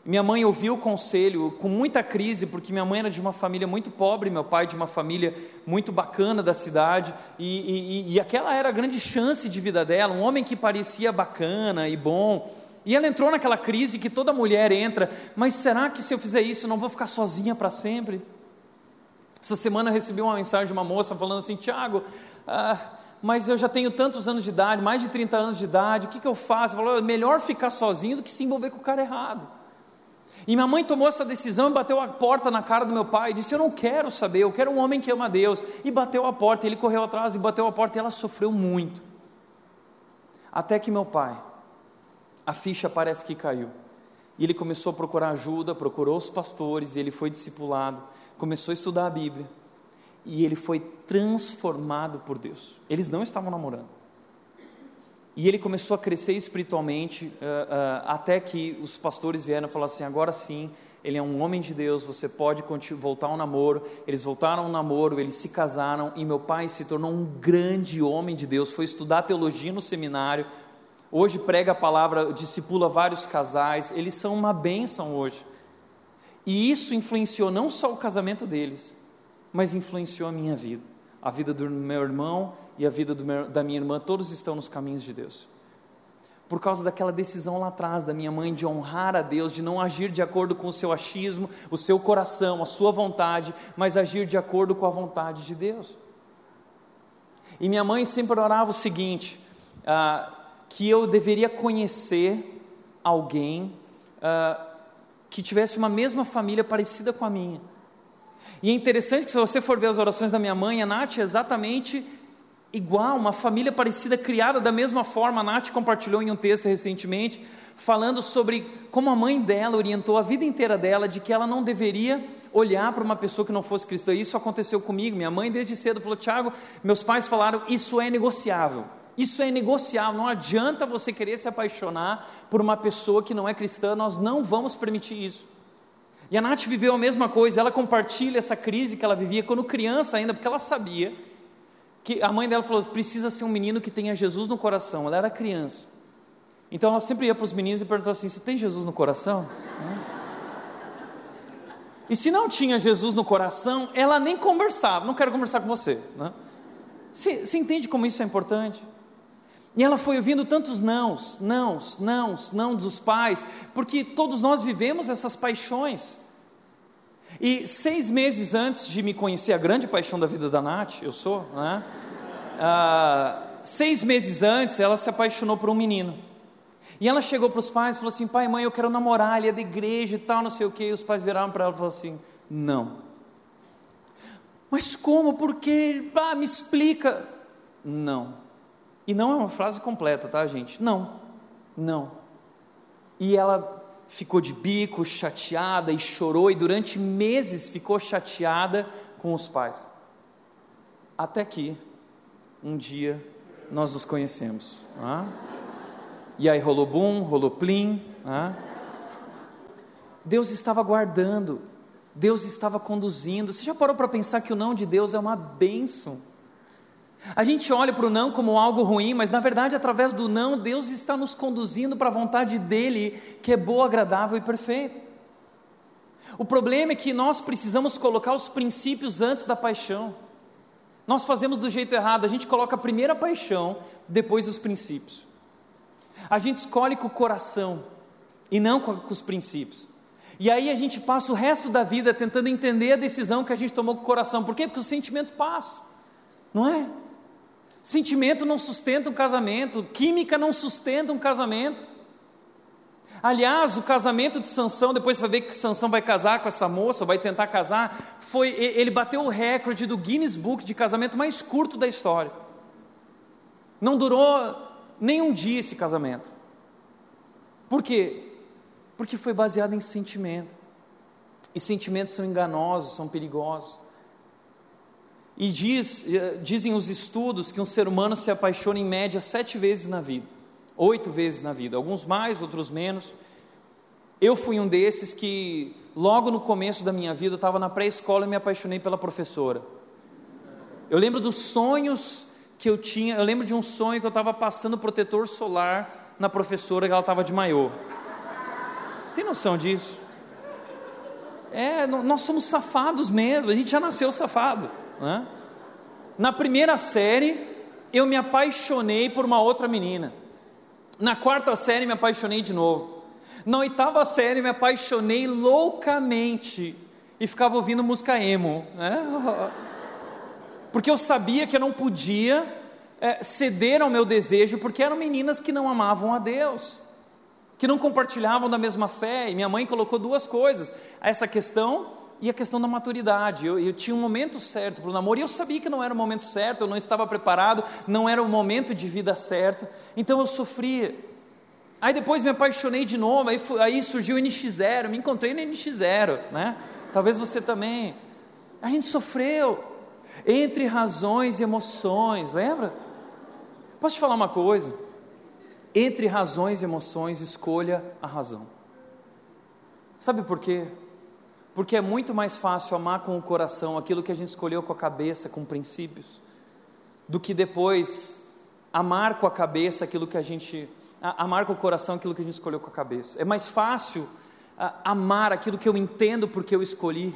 Minha mãe ouviu o conselho com muita crise, porque minha mãe era de uma família muito pobre, meu pai de uma família muito bacana da cidade, e, e, e aquela era a grande chance de vida dela, um homem que parecia bacana e bom, e ela entrou naquela crise que toda mulher entra, mas será que se eu fizer isso eu não vou ficar sozinha para sempre? Essa semana eu recebi uma mensagem de uma moça falando assim: Tiago, ah, mas eu já tenho tantos anos de idade, mais de 30 anos de idade, o que, que eu faço? Falou, melhor ficar sozinho do que se envolver com o cara errado. E minha mãe tomou essa decisão e bateu a porta na cara do meu pai e disse: Eu não quero saber, eu quero um homem que ama Deus. E bateu a porta, ele correu atrás e bateu a porta e ela sofreu muito. Até que meu pai, a ficha parece que caiu. E ele começou a procurar ajuda, procurou os pastores, e ele foi discipulado, começou a estudar a Bíblia e ele foi transformado por Deus. Eles não estavam namorando. E ele começou a crescer espiritualmente, uh, uh, até que os pastores vieram e falaram assim: agora sim, ele é um homem de Deus, você pode voltar ao namoro. Eles voltaram ao namoro, eles se casaram, e meu pai se tornou um grande homem de Deus, foi estudar teologia no seminário. Hoje prega a palavra, discipula vários casais, eles são uma bênção hoje. E isso influenciou não só o casamento deles, mas influenciou a minha vida, a vida do meu irmão e a vida meu, da minha irmã, todos estão nos caminhos de Deus. Por causa daquela decisão lá atrás da minha mãe de honrar a Deus, de não agir de acordo com o seu achismo, o seu coração, a sua vontade, mas agir de acordo com a vontade de Deus. E minha mãe sempre orava o seguinte: ah, que eu deveria conhecer alguém ah, que tivesse uma mesma família parecida com a minha e é interessante que se você for ver as orações da minha mãe, a Nath é exatamente igual, uma família parecida, criada da mesma forma. A Nath compartilhou em um texto recentemente, falando sobre como a mãe dela orientou a vida inteira dela de que ela não deveria olhar para uma pessoa que não fosse cristã. Isso aconteceu comigo. Minha mãe, desde cedo, falou: Tiago, meus pais falaram, isso é negociável. Isso é negociável, não adianta você querer se apaixonar por uma pessoa que não é cristã, nós não vamos permitir isso. E a Nath viveu a mesma coisa, ela compartilha essa crise que ela vivia quando criança ainda, porque ela sabia que a mãe dela falou: precisa ser um menino que tenha Jesus no coração. Ela era criança. Então ela sempre ia para os meninos e perguntava assim: Você tem Jesus no coração? E se não tinha Jesus no coração, ela nem conversava, não quero conversar com você. Né? Você, você entende como isso é importante? E ela foi ouvindo tantos nãos, nãos, nãos, não dos pais, porque todos nós vivemos essas paixões. E seis meses antes de me conhecer a grande paixão da vida da Nath, eu sou, né? Ah, seis meses antes, ela se apaixonou por um menino. E ela chegou para os pais e falou assim: pai, mãe, eu quero namorar, ele é da igreja e tal, não sei o que. E os pais viraram para ela e falaram assim: não. Mas como? Por quê? Ah, me explica. Não. E não é uma frase completa, tá, gente? Não, não. E ela ficou de bico, chateada e chorou, e durante meses ficou chateada com os pais. Até que, um dia, nós nos conhecemos. Ah? E aí rolou bum, rolou plim. Ah? Deus estava guardando, Deus estava conduzindo. Você já parou para pensar que o não de Deus é uma bênção? A gente olha para o não como algo ruim, mas na verdade, através do não, Deus está nos conduzindo para a vontade dEle, que é boa, agradável e perfeita. O problema é que nós precisamos colocar os princípios antes da paixão. Nós fazemos do jeito errado, a gente coloca a primeira paixão, depois os princípios. A gente escolhe com o coração e não com, os princípios. E aí a gente passa o resto da vida tentando entender a decisão que a gente tomou com o coração. Por quê? Porque o sentimento passa, não é? Sentimento não sustenta um casamento, química não sustenta um casamento. Aliás, o casamento de Sansão, depois vai ver que Sansão vai casar com essa moça, vai tentar casar, foi ele bateu o recorde do Guinness Book de casamento mais curto da história. Não durou nem um dia esse casamento. Por quê? Porque foi baseado em sentimento. E sentimentos são enganosos, são perigosos. E diz, eh, dizem os estudos que um ser humano se apaixona em média sete vezes na vida oito vezes na vida, alguns mais, outros menos. Eu fui um desses que, logo no começo da minha vida, eu estava na pré-escola e me apaixonei pela professora. Eu lembro dos sonhos que eu tinha, eu lembro de um sonho que eu estava passando protetor solar na professora que ela estava de maiô. Você tem noção disso? É, nós somos safados mesmo, a gente já nasceu safado. Né? Na primeira série, eu me apaixonei por uma outra menina. Na quarta série me apaixonei de novo. Na oitava série me apaixonei loucamente e ficava ouvindo música emo, né? Porque eu sabia que eu não podia é, ceder ao meu desejo, porque eram meninas que não amavam a Deus, que não compartilhavam da mesma fé. E minha mãe colocou duas coisas: essa questão e a questão da maturidade. Eu, eu tinha um momento certo para o namoro e eu sabia que não era o momento certo, eu não estava preparado, não era o momento de vida certo, então eu sofria. Aí depois me apaixonei de novo, aí, aí surgiu o NX0, me encontrei no NX0, né? Talvez você também. A gente sofreu entre razões e emoções, lembra? Posso te falar uma coisa? Entre razões e emoções, escolha a razão. Sabe por quê? Porque é muito mais fácil amar com o coração aquilo que a gente escolheu com a cabeça, com princípios, do que depois amar com a cabeça aquilo que a gente. amar com o coração aquilo que a gente escolheu com a cabeça. É mais fácil amar aquilo que eu entendo porque eu escolhi.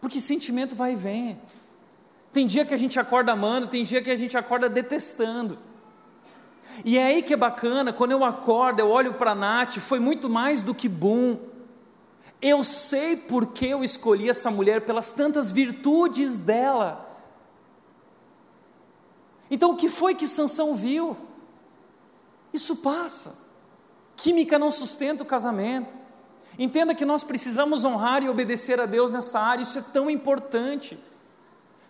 Porque sentimento vai e vem. Tem dia que a gente acorda amando, tem dia que a gente acorda detestando. E é aí que é bacana, quando eu acordo, eu olho para a Nath, foi muito mais do que bom. Eu sei porque eu escolhi essa mulher pelas tantas virtudes dela. Então o que foi que Sansão viu? Isso passa. Química não sustenta o casamento. Entenda que nós precisamos honrar e obedecer a Deus nessa área, isso é tão importante.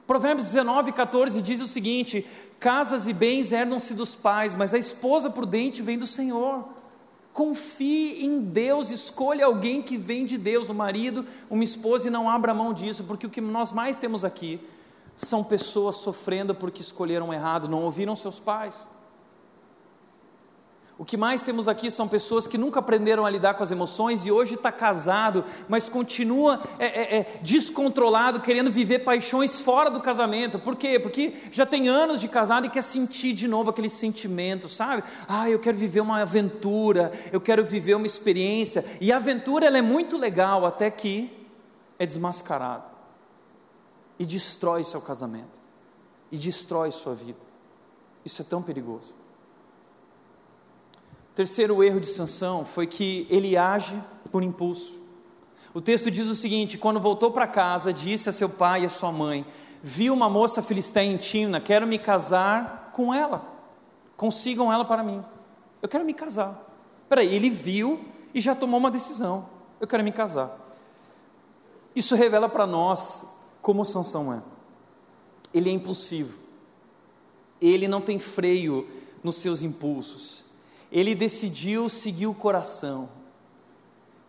Provérbios 19, 14 diz o seguinte: Casas e bens herdam-se dos pais, mas a esposa prudente vem do Senhor. Confie em Deus, escolha alguém que vem de Deus, o marido, uma esposa, e não abra mão disso, porque o que nós mais temos aqui são pessoas sofrendo porque escolheram errado, não ouviram seus pais. O que mais temos aqui são pessoas que nunca aprenderam a lidar com as emoções e hoje está casado, mas continua é, é, é, descontrolado, querendo viver paixões fora do casamento. Por quê? Porque já tem anos de casado e quer sentir de novo aquele sentimento, sabe? Ah, eu quero viver uma aventura, eu quero viver uma experiência. E a aventura ela é muito legal até que é desmascarado e destrói seu casamento e destrói sua vida. Isso é tão perigoso. Terceiro erro de Sansão foi que ele age por impulso. O texto diz o seguinte: quando voltou para casa, disse a seu pai e a sua mãe: Vi uma moça filisteia em quero me casar com ela. Consigam ela para mim. Eu quero me casar. Peraí, ele viu e já tomou uma decisão. Eu quero me casar. Isso revela para nós como Sansão é. Ele é impulsivo. Ele não tem freio nos seus impulsos ele decidiu seguir o coração.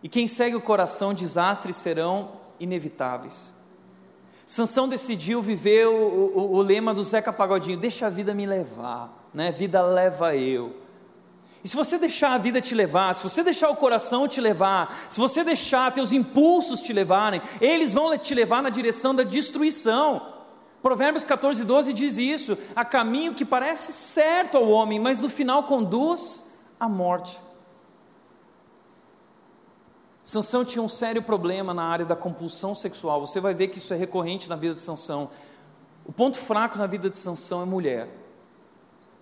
E quem segue o coração, desastres serão inevitáveis. Sansão decidiu viver o, o, o, lema do Zeca Pagodinho: deixa a vida me levar, né? Vida leva eu. E se você deixar a vida te levar, se você deixar o coração te levar, se você deixar teus impulsos te levarem, eles vão te levar na direção da destruição. Provérbios 14, 12 diz isso: há caminho que parece certo ao homem, mas no final conduz a morte. Sansão tinha um sério problema na área da compulsão sexual. Você vai ver que isso é recorrente na vida de Sansão. O ponto fraco na vida de Sansão é mulher.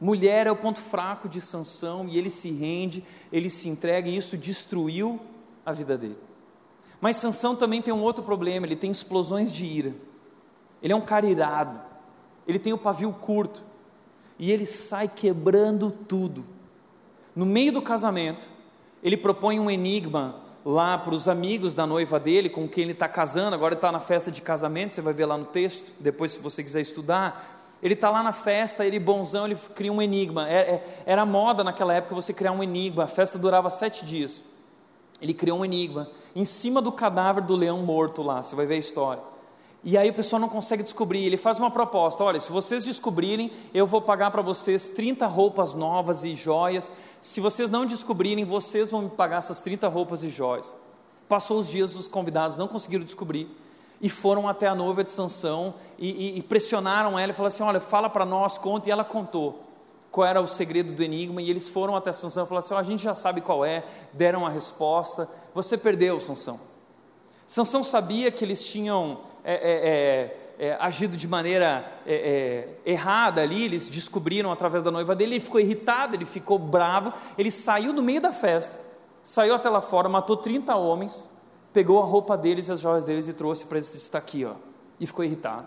Mulher é o ponto fraco de Sansão e ele se rende, ele se entrega e isso destruiu a vida dele. Mas Sansão também tem um outro problema, ele tem explosões de ira. Ele é um cara irado. Ele tem o pavio curto e ele sai quebrando tudo. No meio do casamento, ele propõe um enigma lá para os amigos da noiva dele, com quem ele está casando. Agora está na festa de casamento, você vai ver lá no texto, depois, se você quiser estudar. Ele está lá na festa, ele bonzão, ele cria um enigma. É, é, era moda naquela época você criar um enigma. A festa durava sete dias. Ele criou um enigma em cima do cadáver do leão morto lá. Você vai ver a história. E aí o pessoal não consegue descobrir. Ele faz uma proposta: olha, se vocês descobrirem, eu vou pagar para vocês 30 roupas novas e joias. Se vocês não descobrirem, vocês vão me pagar essas 30 roupas e joias. Passou os dias, os convidados não conseguiram descobrir e foram até a noiva de Sansão e, e, e pressionaram ela e falaram assim: olha, fala para nós, conta. E ela contou qual era o segredo do enigma. E eles foram até Sansão e falaram assim: oh, a gente já sabe qual é. Deram a resposta. Você perdeu, Sansão. Sansão sabia que eles tinham é, é, é, é, agido de maneira é, errada ali, eles descobriram através da noiva dele, ele ficou irritado, ele ficou bravo, ele saiu no meio da festa, saiu até lá fora, matou 30 homens, pegou a roupa deles e as joias deles e trouxe para eles, está aqui, ó, e ficou irritado.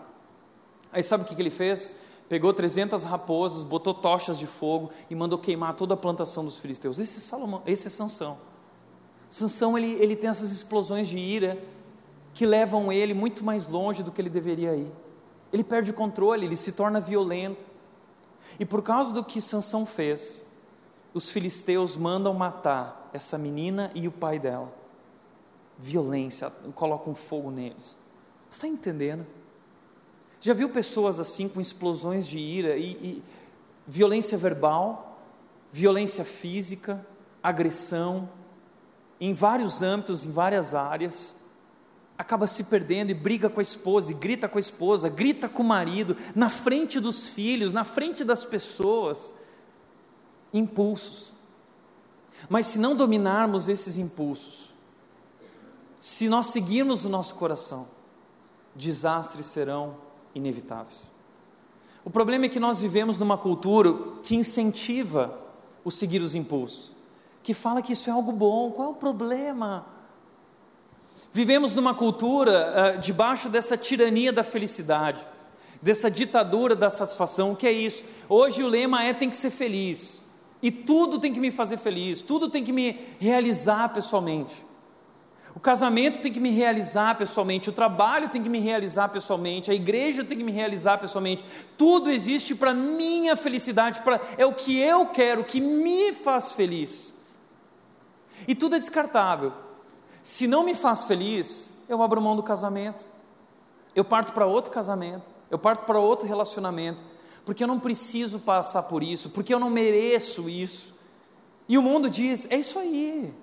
Aí sabe o que, que ele fez? Pegou 300 raposas, botou tochas de fogo e mandou queimar toda a plantação dos filisteus. Esse é Salomão, esse é Sansão. Sansão ele, ele tem essas explosões de ira, que levam ele muito mais longe do que ele deveria ir. Ele perde o controle, ele se torna violento. E por causa do que Sansão fez, os filisteus mandam matar essa menina e o pai dela. Violência, colocam fogo neles. Você está entendendo? Já viu pessoas assim com explosões de ira e, e violência verbal, violência física, agressão, em vários âmbitos, em várias áreas? Acaba se perdendo e briga com a esposa, e grita com a esposa, grita com o marido, na frente dos filhos, na frente das pessoas. Impulsos. Mas se não dominarmos esses impulsos, se nós seguirmos o nosso coração, desastres serão inevitáveis. O problema é que nós vivemos numa cultura que incentiva o seguir os impulsos, que fala que isso é algo bom. Qual é o problema? Vivemos numa cultura uh, debaixo dessa tirania da felicidade, dessa ditadura da satisfação. O que é isso? Hoje o lema é tem que ser feliz. E tudo tem que me fazer feliz, tudo tem que me realizar pessoalmente. O casamento tem que me realizar pessoalmente, o trabalho tem que me realizar pessoalmente, a igreja tem que me realizar pessoalmente. Tudo existe para minha felicidade, é o que eu quero, que me faz feliz. E tudo é descartável. Se não me faz feliz, eu abro mão do casamento. Eu parto para outro casamento, eu parto para outro relacionamento, porque eu não preciso passar por isso, porque eu não mereço isso. E o mundo diz: é isso aí,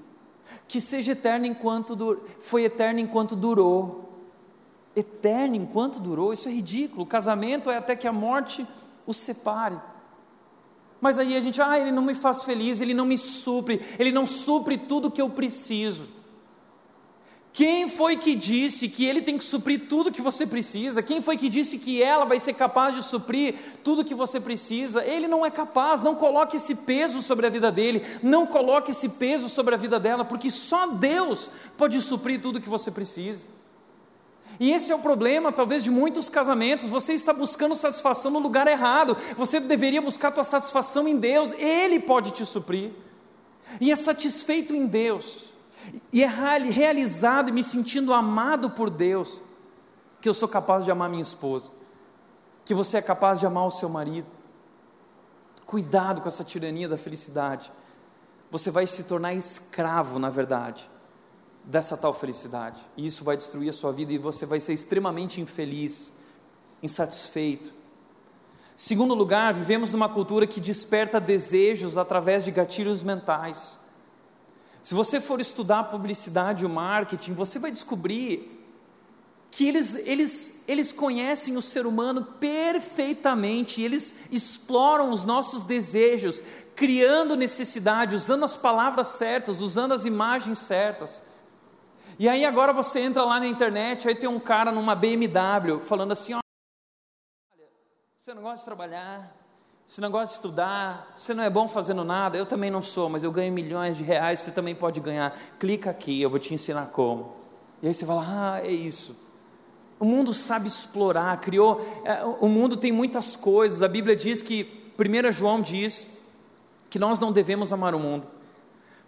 que seja eterno enquanto dur... foi eterno enquanto durou. Eterno enquanto durou, isso é ridículo. O casamento é até que a morte os separe. Mas aí a gente, ah, ele não me faz feliz, ele não me supre, ele não supre tudo que eu preciso. Quem foi que disse que ele tem que suprir tudo que você precisa? Quem foi que disse que ela vai ser capaz de suprir tudo que você precisa? Ele não é capaz, não coloque esse peso sobre a vida dele, não coloque esse peso sobre a vida dela, porque só Deus pode suprir tudo que você precisa. E esse é o problema, talvez, de muitos casamentos. Você está buscando satisfação no lugar errado. Você deveria buscar a tua satisfação em Deus. Ele pode te suprir. E é satisfeito em Deus e é realizado e me sentindo amado por Deus, que eu sou capaz de amar minha esposa, que você é capaz de amar o seu marido. Cuidado com essa tirania da felicidade. Você vai se tornar escravo, na verdade, dessa tal felicidade. E isso vai destruir a sua vida e você vai ser extremamente infeliz, insatisfeito. Segundo lugar, vivemos numa cultura que desperta desejos através de gatilhos mentais. Se você for estudar publicidade e marketing, você vai descobrir que eles, eles, eles conhecem o ser humano perfeitamente, eles exploram os nossos desejos, criando necessidade, usando as palavras certas, usando as imagens certas. E aí agora você entra lá na internet, aí tem um cara numa BMW falando assim: olha, Você não gosta de trabalhar? Você não gosta de estudar? Você não é bom fazendo nada? Eu também não sou, mas eu ganho milhões de reais, você também pode ganhar. Clica aqui, eu vou te ensinar como. E aí você fala: Ah, é isso. O mundo sabe explorar, criou. É, o mundo tem muitas coisas. A Bíblia diz que, 1 João diz, que nós não devemos amar o mundo,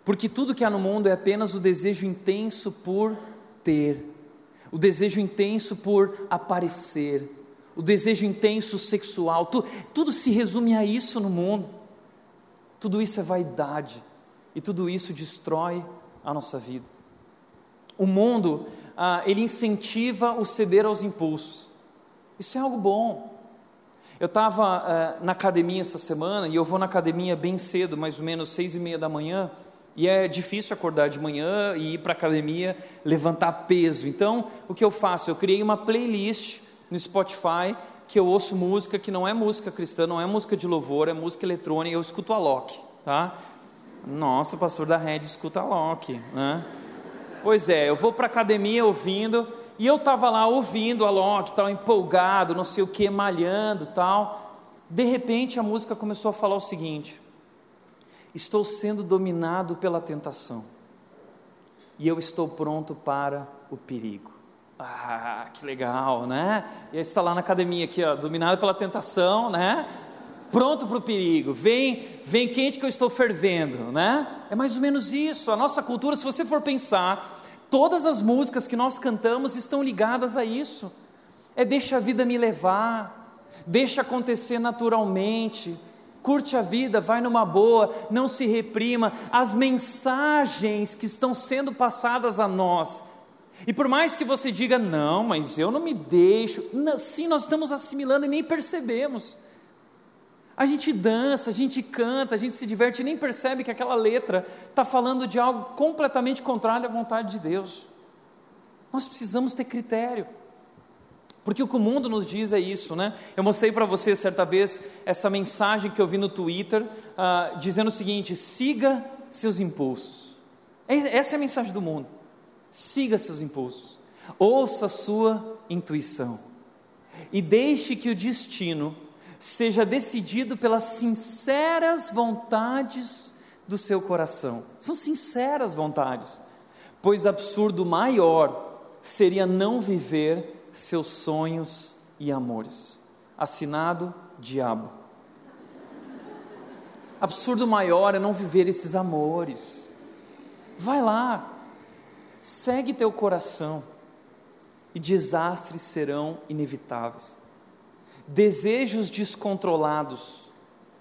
porque tudo que há no mundo é apenas o desejo intenso por ter, o desejo intenso por aparecer, o desejo intenso sexual, tu, tudo se resume a isso no mundo. Tudo isso é vaidade e tudo isso destrói a nossa vida. O mundo, ah, ele incentiva o ceder aos impulsos. Isso é algo bom. Eu estava ah, na academia essa semana e eu vou na academia bem cedo, mais ou menos seis e meia da manhã, e é difícil acordar de manhã e ir para a academia levantar peso. Então, o que eu faço? Eu criei uma playlist no Spotify que eu ouço música que não é música cristã, não é música de louvor, é música eletrônica, eu escuto a Loki, tá? Nossa, o pastor da Rede escuta a Loki, né? Pois é, eu vou para academia ouvindo, e eu estava lá ouvindo a Loki, tal, empolgado, não sei o que, malhando, tal. De repente a música começou a falar o seguinte: Estou sendo dominado pela tentação, e eu estou pronto para o perigo. Ah, que legal, né? E aí está lá na academia aqui, ó, dominado pela tentação, né? Pronto para o perigo. Vem, vem quente que eu estou fervendo, né? É mais ou menos isso. A nossa cultura, se você for pensar, todas as músicas que nós cantamos estão ligadas a isso. É deixa a vida me levar, deixa acontecer naturalmente. Curte a vida, vai numa boa, não se reprima. As mensagens que estão sendo passadas a nós, e por mais que você diga, não, mas eu não me deixo, não, sim, nós estamos assimilando e nem percebemos. A gente dança, a gente canta, a gente se diverte e nem percebe que aquela letra está falando de algo completamente contrário à vontade de Deus. Nós precisamos ter critério. Porque o que o mundo nos diz é isso, né? Eu mostrei para você certa vez essa mensagem que eu vi no Twitter, uh, dizendo o seguinte: siga seus impulsos. Essa é a mensagem do mundo. Siga seus impulsos, ouça a sua intuição e deixe que o destino seja decidido pelas sinceras vontades do seu coração. São sinceras vontades, pois absurdo maior seria não viver seus sonhos e amores. Assinado Diabo. Absurdo maior é não viver esses amores. Vai lá, Segue teu coração e desastres serão inevitáveis. Desejos descontrolados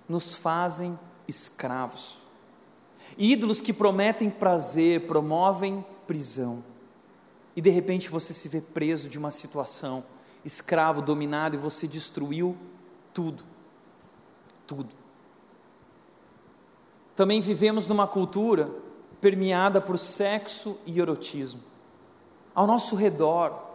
nos fazem escravos. Ídolos que prometem prazer promovem prisão. E de repente você se vê preso de uma situação, escravo, dominado, e você destruiu tudo. Tudo. Também vivemos numa cultura permeada por sexo e erotismo. Ao nosso redor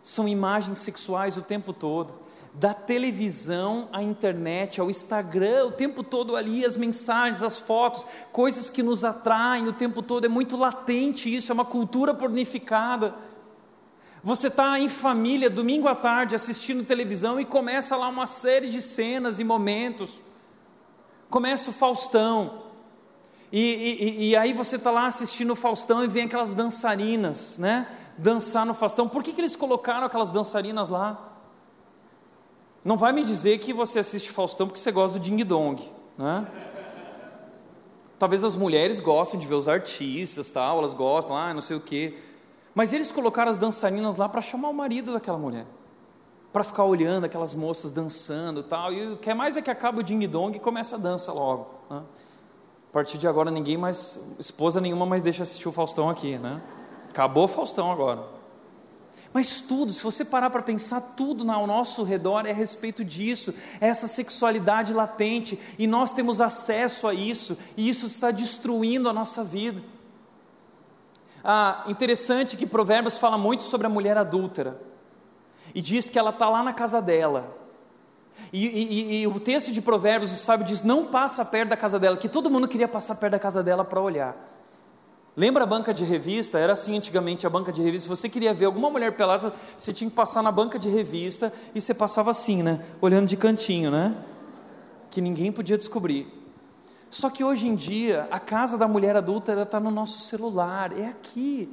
são imagens sexuais o tempo todo, da televisão à internet, ao Instagram, o tempo todo ali, as mensagens, as fotos, coisas que nos atraem o tempo todo, é muito latente isso, é uma cultura pornificada. Você está em família, domingo à tarde, assistindo televisão e começa lá uma série de cenas e momentos. Começa o Faustão, e, e, e aí você está lá assistindo o Faustão e vem aquelas dançarinas, né? Dançar no Faustão. Por que, que eles colocaram aquelas dançarinas lá? Não vai me dizer que você assiste Faustão porque você gosta do Ding Dong, né? Talvez as mulheres gostem de ver os artistas, tal, elas gostam, ah, não sei o quê. Mas eles colocaram as dançarinas lá para chamar o marido daquela mulher, para ficar olhando aquelas moças dançando, tal. E o que é mais é que acaba o ding dong e começa a dança logo. Né? A partir de agora ninguém mais, esposa nenhuma mais deixa assistir o Faustão aqui, né? Acabou o Faustão agora. Mas tudo, se você parar para pensar, tudo ao nosso redor é a respeito disso, é essa sexualidade latente, e nós temos acesso a isso, e isso está destruindo a nossa vida. Ah, interessante que Provérbios fala muito sobre a mulher adúltera, e diz que ela está lá na casa dela, e, e, e, o texto de Provérbios, o sábio diz: não passa perto da casa dela, que todo mundo queria passar perto da casa dela para olhar. Lembra a banca de revista? Era assim antigamente a banca de revista. Se você queria ver alguma mulher pelada, você tinha que passar na banca de revista e você passava assim, né? Olhando de cantinho, né? Que ninguém podia descobrir. Só que hoje em dia, a casa da mulher adulta está no nosso celular, é aqui.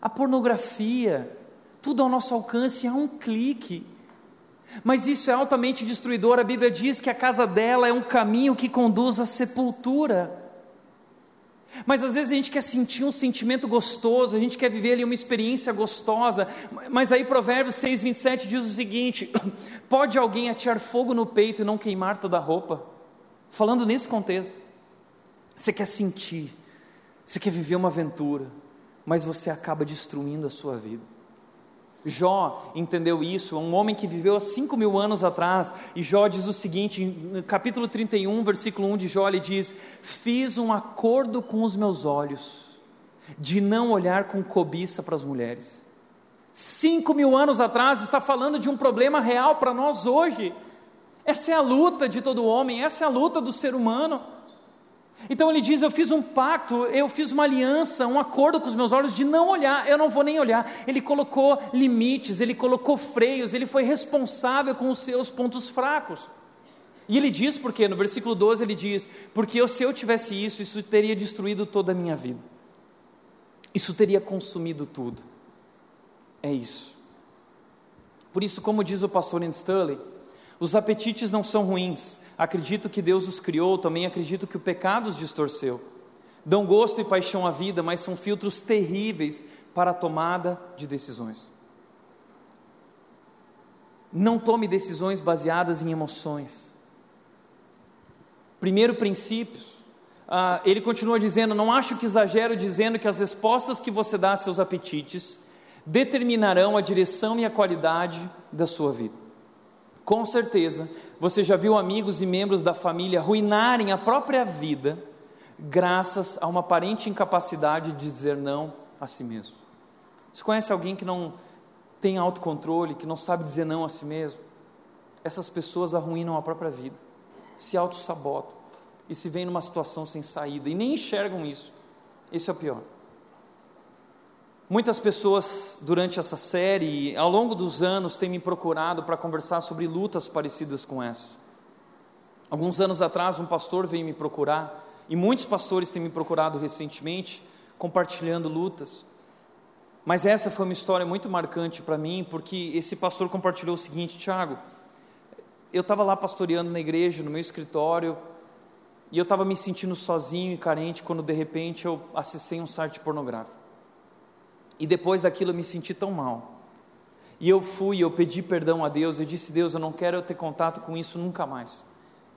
A pornografia, tudo ao nosso alcance, há um clique. Mas isso é altamente destruidor. A Bíblia diz que a casa dela é um caminho que conduz à sepultura. Mas às vezes a gente quer sentir um sentimento gostoso, a gente quer viver ali uma experiência gostosa. Mas aí Provérbios 6, 27 diz o seguinte: Pode alguém atirar fogo no peito e não queimar toda a roupa? Falando nesse contexto, você quer sentir, você quer viver uma aventura, mas você acaba destruindo a sua vida. Jó entendeu isso, um homem que viveu há 5 mil anos atrás, e Jó diz o seguinte, no capítulo 31, versículo 1 de Jó, ele diz: Fiz um acordo com os meus olhos, de não olhar com cobiça para as mulheres. Cinco mil anos atrás está falando de um problema real para nós hoje. Essa é a luta de todo homem, essa é a luta do ser humano. Então ele diz: Eu fiz um pacto, eu fiz uma aliança, um acordo com os meus olhos de não olhar, eu não vou nem olhar. Ele colocou limites, ele colocou freios, ele foi responsável com os seus pontos fracos. E ele diz porque, no versículo 12 ele diz: Porque eu, se eu tivesse isso, isso teria destruído toda a minha vida, isso teria consumido tudo. É isso. Por isso, como diz o pastor Stanley, os apetites não são ruins, acredito que Deus os criou, também acredito que o pecado os distorceu. Dão gosto e paixão à vida, mas são filtros terríveis para a tomada de decisões. Não tome decisões baseadas em emoções. Primeiro princípio, ah, ele continua dizendo: Não acho que exagero dizendo que as respostas que você dá a seus apetites determinarão a direção e a qualidade da sua vida. Com certeza, você já viu amigos e membros da família arruinarem a própria vida graças a uma aparente incapacidade de dizer não a si mesmo. Você conhece alguém que não tem autocontrole, que não sabe dizer não a si mesmo? Essas pessoas arruinam a própria vida, se auto-sabotam e se veem numa situação sem saída e nem enxergam isso. Esse é o pior. Muitas pessoas durante essa série, ao longo dos anos, têm me procurado para conversar sobre lutas parecidas com essa. Alguns anos atrás, um pastor veio me procurar, e muitos pastores têm me procurado recentemente, compartilhando lutas. Mas essa foi uma história muito marcante para mim, porque esse pastor compartilhou o seguinte: Tiago, eu estava lá pastoreando na igreja, no meu escritório, e eu estava me sentindo sozinho e carente quando de repente eu acessei um site pornográfico. E depois daquilo eu me senti tão mal. E eu fui, eu pedi perdão a Deus, eu disse: Deus, eu não quero ter contato com isso nunca mais.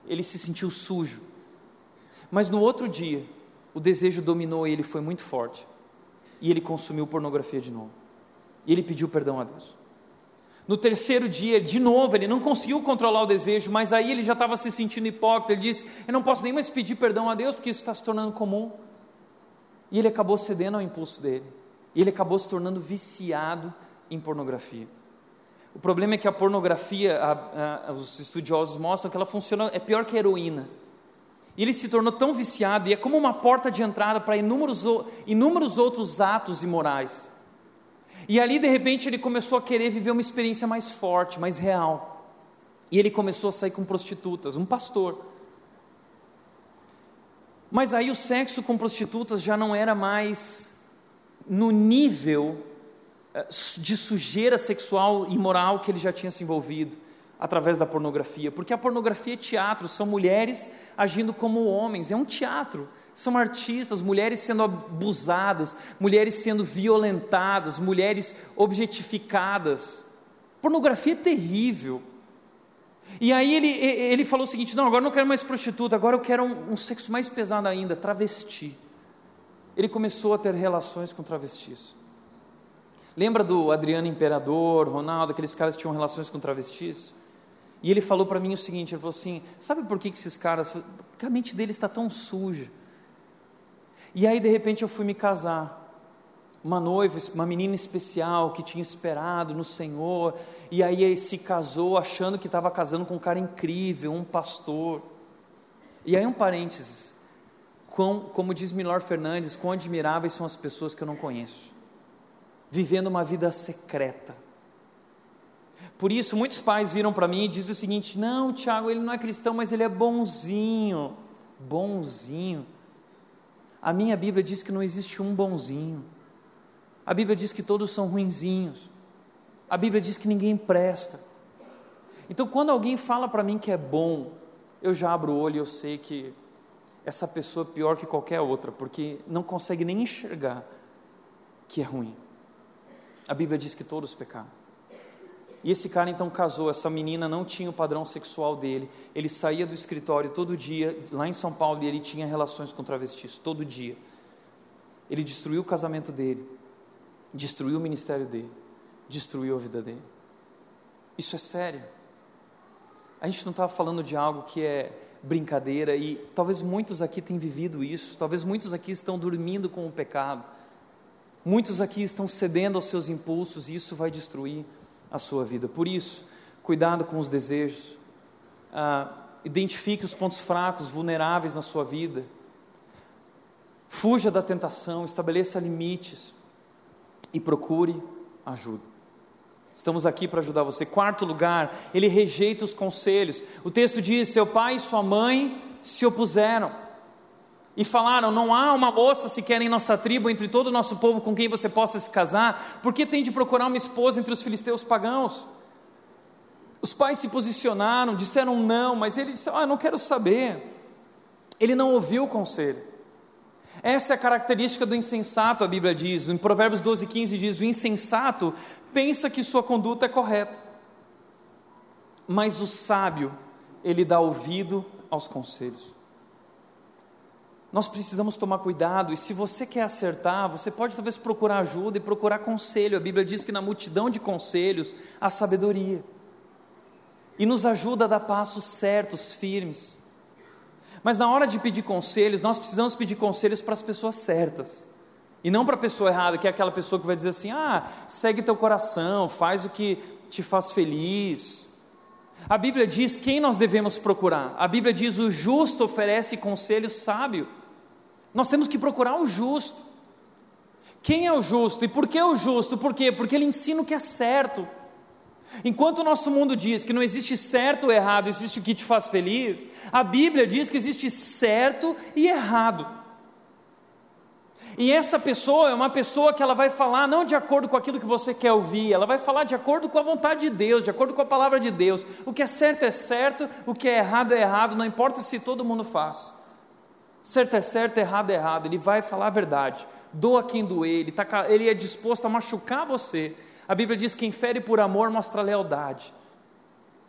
Ele se sentiu sujo. Mas no outro dia, o desejo dominou ele foi muito forte. E ele consumiu pornografia de novo. E ele pediu perdão a Deus. No terceiro dia, de novo, ele não conseguiu controlar o desejo, mas aí ele já estava se sentindo hipócrita. Ele disse: Eu não posso nem mais pedir perdão a Deus, porque isso está se tornando comum. E ele acabou cedendo ao impulso dele. E ele acabou se tornando viciado em pornografia. O problema é que a pornografia, a, a, os estudiosos mostram que ela funciona, é pior que a heroína. E ele se tornou tão viciado, e é como uma porta de entrada para inúmeros, inúmeros outros atos imorais. E ali, de repente, ele começou a querer viver uma experiência mais forte, mais real. E ele começou a sair com prostitutas, um pastor. Mas aí o sexo com prostitutas já não era mais no nível eh, de sujeira sexual e moral que ele já tinha se envolvido através da pornografia, porque a pornografia é teatro, são mulheres agindo como homens, é um teatro. São artistas, mulheres sendo abusadas, mulheres sendo violentadas, mulheres objetificadas. Pornografia é terrível. E aí ele, ele falou o seguinte: não, agora não quero mais prostituta, agora eu quero um, um sexo mais pesado ainda, travesti ele começou a ter relações com travestis. Lembra do Adriano Imperador, Ronaldo, aqueles caras que tinham relações com travestis? E ele falou para mim o seguinte: ele falou assim, sabe por que, que esses caras, porque a mente deles está tão suja. E aí de repente eu fui me casar. Uma noiva, uma menina especial que tinha esperado no Senhor, e aí se casou achando que estava casando com um cara incrível, um pastor. E aí um parênteses, como diz Milor Fernandes, quão admiráveis são as pessoas que eu não conheço, vivendo uma vida secreta. Por isso, muitos pais viram para mim e dizem o seguinte: não, Tiago, ele não é cristão, mas ele é bonzinho. Bonzinho. A minha Bíblia diz que não existe um bonzinho. A Bíblia diz que todos são ruinzinhos. A Bíblia diz que ninguém presta. Então, quando alguém fala para mim que é bom, eu já abro o olho e eu sei que essa pessoa pior que qualquer outra, porque não consegue nem enxergar que é ruim. A Bíblia diz que todos pecaram. E esse cara então casou, essa menina não tinha o padrão sexual dele. Ele saía do escritório todo dia, lá em São Paulo, e ele tinha relações com travestis, todo dia. Ele destruiu o casamento dele, destruiu o ministério dele, destruiu a vida dele. Isso é sério. A gente não está falando de algo que é brincadeira e talvez muitos aqui tenham vivido isso, talvez muitos aqui estão dormindo com o pecado, muitos aqui estão cedendo aos seus impulsos e isso vai destruir a sua vida. Por isso, cuidado com os desejos, ah, identifique os pontos fracos, vulneráveis na sua vida, fuja da tentação, estabeleça limites e procure ajuda. Estamos aqui para ajudar você. Quarto lugar, ele rejeita os conselhos. O texto diz: seu pai e sua mãe se opuseram e falaram: Não há uma moça sequer em nossa tribo, entre todo o nosso povo, com quem você possa se casar, porque tem de procurar uma esposa entre os filisteus pagãos. Os pais se posicionaram, disseram não, mas ele disse: Ah, não quero saber. Ele não ouviu o conselho. Essa é a característica do insensato, a Bíblia diz. Em Provérbios 12, 15 diz: O insensato pensa que sua conduta é correta, mas o sábio, ele dá ouvido aos conselhos. Nós precisamos tomar cuidado, e se você quer acertar, você pode talvez procurar ajuda e procurar conselho. A Bíblia diz que na multidão de conselhos há sabedoria, e nos ajuda a dar passos certos, firmes. Mas na hora de pedir conselhos, nós precisamos pedir conselhos para as pessoas certas. E não para a pessoa errada, que é aquela pessoa que vai dizer assim: ah, segue teu coração, faz o que te faz feliz. A Bíblia diz quem nós devemos procurar. A Bíblia diz: o justo oferece conselho sábio. Nós temos que procurar o justo. Quem é o justo? E por que o justo? Por quê? Porque ele ensina o que é certo. Enquanto o nosso mundo diz que não existe certo ou errado, existe o que te faz feliz, a Bíblia diz que existe certo e errado. E essa pessoa é uma pessoa que ela vai falar não de acordo com aquilo que você quer ouvir, ela vai falar de acordo com a vontade de Deus, de acordo com a palavra de Deus. O que é certo é certo, o que é errado é errado, não importa se todo mundo faz. Certo é certo, errado é errado, ele vai falar a verdade. Doa quem doer, ele, tá, ele é disposto a machucar você, a Bíblia diz que quem fere por amor mostra lealdade.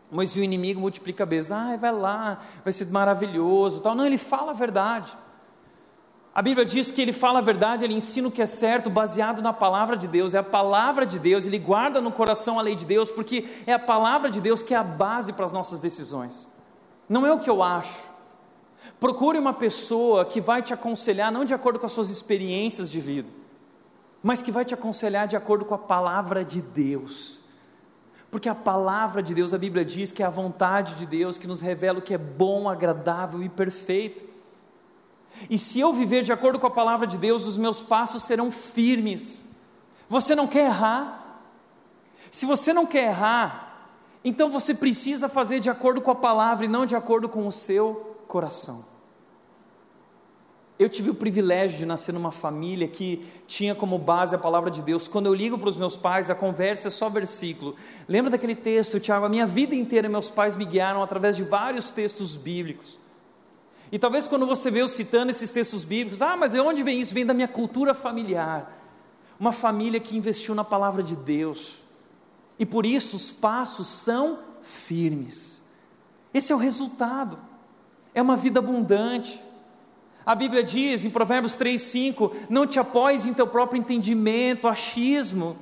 Mas o inimigo multiplica a vezes, ah, vai lá, vai ser maravilhoso, tal. Não, ele fala a verdade. A Bíblia diz que ele fala a verdade, ele ensina o que é certo, baseado na palavra de Deus. É a palavra de Deus, ele guarda no coração a lei de Deus, porque é a palavra de Deus que é a base para as nossas decisões. Não é o que eu acho. Procure uma pessoa que vai te aconselhar, não de acordo com as suas experiências de vida mas que vai te aconselhar de acordo com a palavra de Deus. Porque a palavra de Deus, a Bíblia diz que é a vontade de Deus que nos revela o que é bom, agradável e perfeito. E se eu viver de acordo com a palavra de Deus, os meus passos serão firmes. Você não quer errar? Se você não quer errar, então você precisa fazer de acordo com a palavra e não de acordo com o seu coração. Eu tive o privilégio de nascer numa família que tinha como base a palavra de Deus. Quando eu ligo para os meus pais, a conversa é só versículo. Lembra daquele texto, Tiago? A minha vida inteira meus pais me guiaram através de vários textos bíblicos. E talvez quando você vê eu citando esses textos bíblicos, ah, mas de onde vem isso? Vem da minha cultura familiar. Uma família que investiu na palavra de Deus. E por isso os passos são firmes. Esse é o resultado. É uma vida abundante a Bíblia diz em Provérbios 3,5: Não te apoies em teu próprio entendimento, achismo,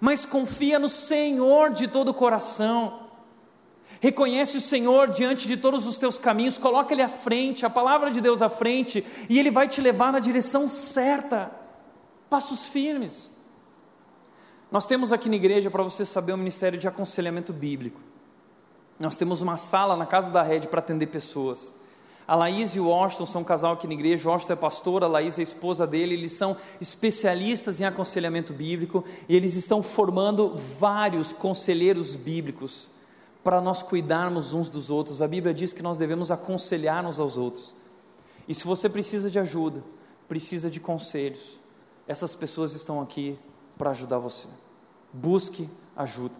mas confia no Senhor de todo o coração. Reconhece o Senhor diante de todos os teus caminhos, coloca Ele à frente, a palavra de Deus à frente, e Ele vai te levar na direção certa. Passos firmes. Nós temos aqui na igreja, para você saber, um ministério de aconselhamento bíblico. Nós temos uma sala na casa da rede para atender pessoas. A Laís e o Washington são um casal aqui na igreja. O é pastor, a Laís é a esposa dele. Eles são especialistas em aconselhamento bíblico e eles estão formando vários conselheiros bíblicos para nós cuidarmos uns dos outros. A Bíblia diz que nós devemos aconselhar uns aos outros. E se você precisa de ajuda, precisa de conselhos, essas pessoas estão aqui para ajudar você. Busque ajuda.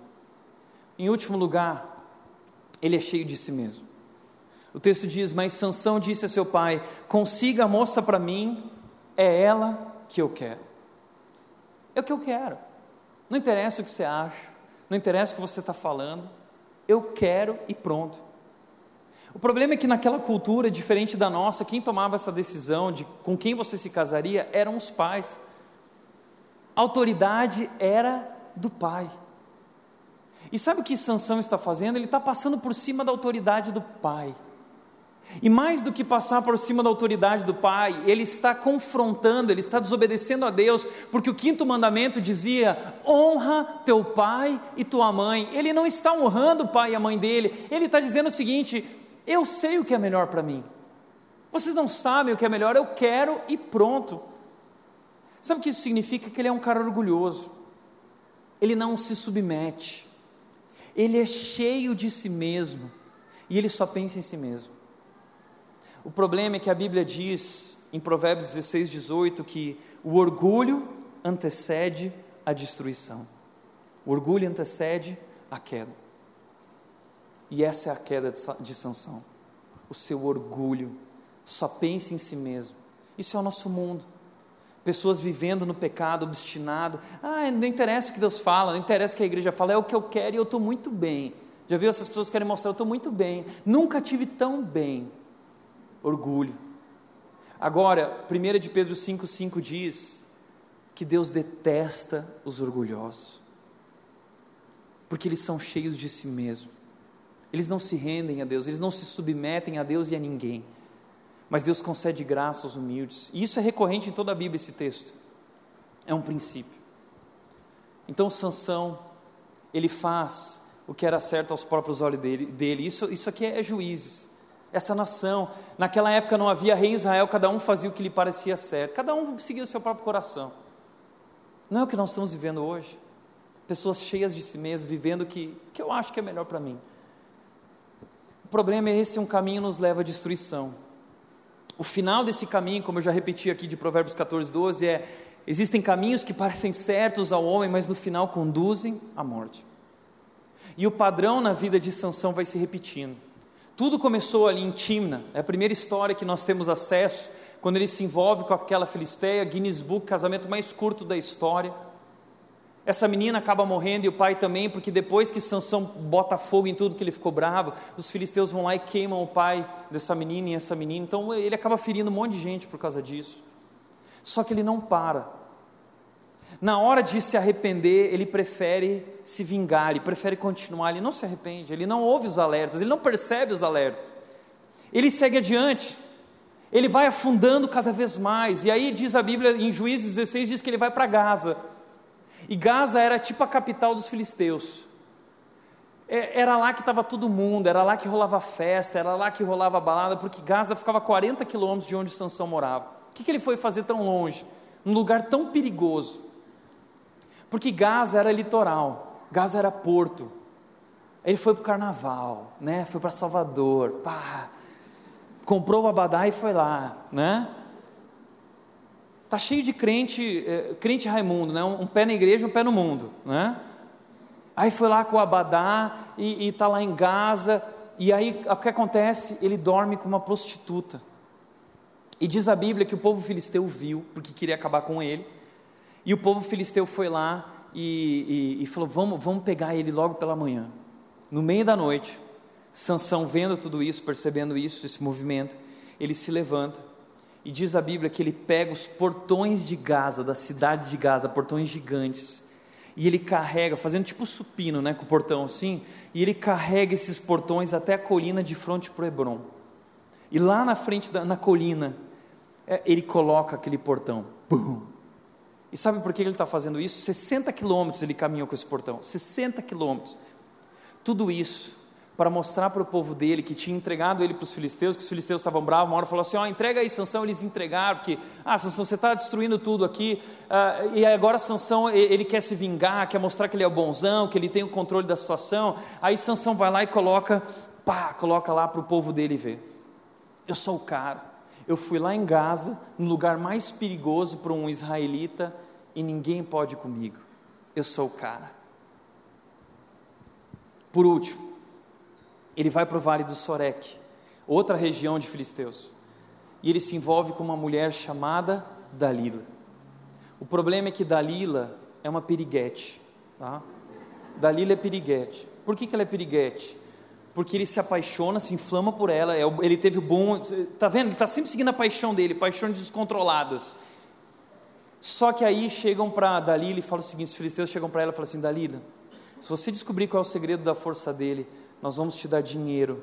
Em último lugar, ele é cheio de si mesmo. O texto diz: Mas Sansão disse a seu pai: Consiga a moça para mim, é ela que eu quero. É o que eu quero. Não interessa o que você acha, não interessa o que você está falando, eu quero e pronto. O problema é que naquela cultura diferente da nossa, quem tomava essa decisão de com quem você se casaria eram os pais. A autoridade era do pai. E sabe o que Sansão está fazendo? Ele está passando por cima da autoridade do pai. E mais do que passar por cima da autoridade do pai, ele está confrontando, ele está desobedecendo a Deus, porque o quinto mandamento dizia: honra teu pai e tua mãe. Ele não está honrando o pai e a mãe dele, ele está dizendo o seguinte: eu sei o que é melhor para mim. Vocês não sabem o que é melhor, eu quero e pronto. Sabe o que isso significa? Que ele é um cara orgulhoso, ele não se submete, ele é cheio de si mesmo e ele só pensa em si mesmo. O problema é que a Bíblia diz em Provérbios 16, 18 que o orgulho antecede a destruição. O orgulho antecede a queda. E essa é a queda de Sansão. O seu orgulho, só pensa em si mesmo. Isso é o nosso mundo. Pessoas vivendo no pecado, obstinado. Ah, não interessa o que Deus fala, não interessa o que a igreja fala, é o que eu quero e eu estou muito bem. Já viu essas pessoas que querem mostrar, eu estou muito bem. Nunca tive tão bem orgulho. Agora, 1 de Pedro 5,5 diz que Deus detesta os orgulhosos, porque eles são cheios de si mesmo, eles não se rendem a Deus, eles não se submetem a Deus e a ninguém, mas Deus concede graça aos humildes, e isso é recorrente em toda a Bíblia, esse texto, é um princípio. Então, Sansão, ele faz o que era certo aos próprios olhos dele, dele. Isso, isso aqui é juízes essa nação. Naquela época não havia rei Israel, cada um fazia o que lhe parecia certo, cada um seguia o seu próprio coração. Não é o que nós estamos vivendo hoje. Pessoas cheias de si mesmas, vivendo o que, que eu acho que é melhor para mim. O problema é esse: um caminho nos leva à destruição. O final desse caminho, como eu já repeti aqui de Provérbios 14, 12, é: existem caminhos que parecem certos ao homem, mas no final conduzem à morte. E o padrão na vida de Sansão vai se repetindo. Tudo começou ali em Timna, é a primeira história que nós temos acesso, quando ele se envolve com aquela filisteia, Guinness Book, casamento mais curto da história. Essa menina acaba morrendo e o pai também, porque depois que Sansão bota fogo em tudo que ele ficou bravo, os filisteus vão lá e queimam o pai dessa menina e essa menina. Então ele acaba ferindo um monte de gente por causa disso. Só que ele não para. Na hora de se arrepender, ele prefere se vingar, ele prefere continuar, ele não se arrepende, ele não ouve os alertas, ele não percebe os alertas. Ele segue adiante, ele vai afundando cada vez mais. E aí diz a Bíblia em Juízes 16 diz que ele vai para Gaza. E Gaza era tipo a capital dos filisteus. É, era lá que estava todo mundo, era lá que rolava festa, era lá que rolava balada, porque Gaza ficava a 40 quilômetros de onde Sansão morava. O que, que ele foi fazer tão longe? Num lugar tão perigoso. Porque Gaza era litoral, Gaza era porto. Ele foi para o carnaval, né? Foi para Salvador, pá. Comprou o abadá e foi lá, né? Tá cheio de crente, eh, crente Raimundo, né? Um, pé na igreja, um pé no mundo, né? Aí foi lá com o abadá e está lá em Gaza. E aí o que acontece? Ele dorme com uma prostituta. E diz a Bíblia que o povo filisteu viu, porque queria acabar com ele. E o povo filisteu foi lá e, e, e falou: vamos, vamos pegar ele logo pela manhã. No meio da noite, Sansão vendo tudo isso, percebendo isso, esse movimento, ele se levanta e diz a Bíblia que ele pega os portões de Gaza, da cidade de Gaza, portões gigantes, e ele carrega, fazendo tipo supino, né, com o portão assim, e ele carrega esses portões até a colina de frente para o Hebron. E lá na frente da na colina, é, ele coloca aquele portão. Bum, e sabe por que ele está fazendo isso? 60 quilômetros ele caminhou com esse portão, 60 quilômetros. Tudo isso para mostrar para o povo dele que tinha entregado ele para os filisteus, que os filisteus estavam bravos, uma hora falou assim, oh, entrega aí Sansão, eles entregaram, porque, ah, Sansão, você está destruindo tudo aqui, uh, e agora Sansão, ele quer se vingar, quer mostrar que ele é o bonzão, que ele tem o controle da situação, aí Sansão vai lá e coloca, pá, coloca lá para o povo dele ver, eu sou o cara, eu fui lá em Gaza, no lugar mais perigoso para um israelita, e ninguém pode comigo, eu sou o cara. Por último, ele vai para o vale do Sorek, outra região de filisteus, e ele se envolve com uma mulher chamada Dalila. O problema é que Dalila é uma piriguete. Tá? Dalila é piriguete. Por que, que ela é piriguete? Porque ele se apaixona, se inflama por ela, é ele teve o bom. Está vendo? Ele está sempre seguindo a paixão dele, paixões descontroladas. Só que aí chegam para Dalila e falam o seguinte: os filisteus chegam para ela e falam assim: Dalila, se você descobrir qual é o segredo da força dele, nós vamos te dar dinheiro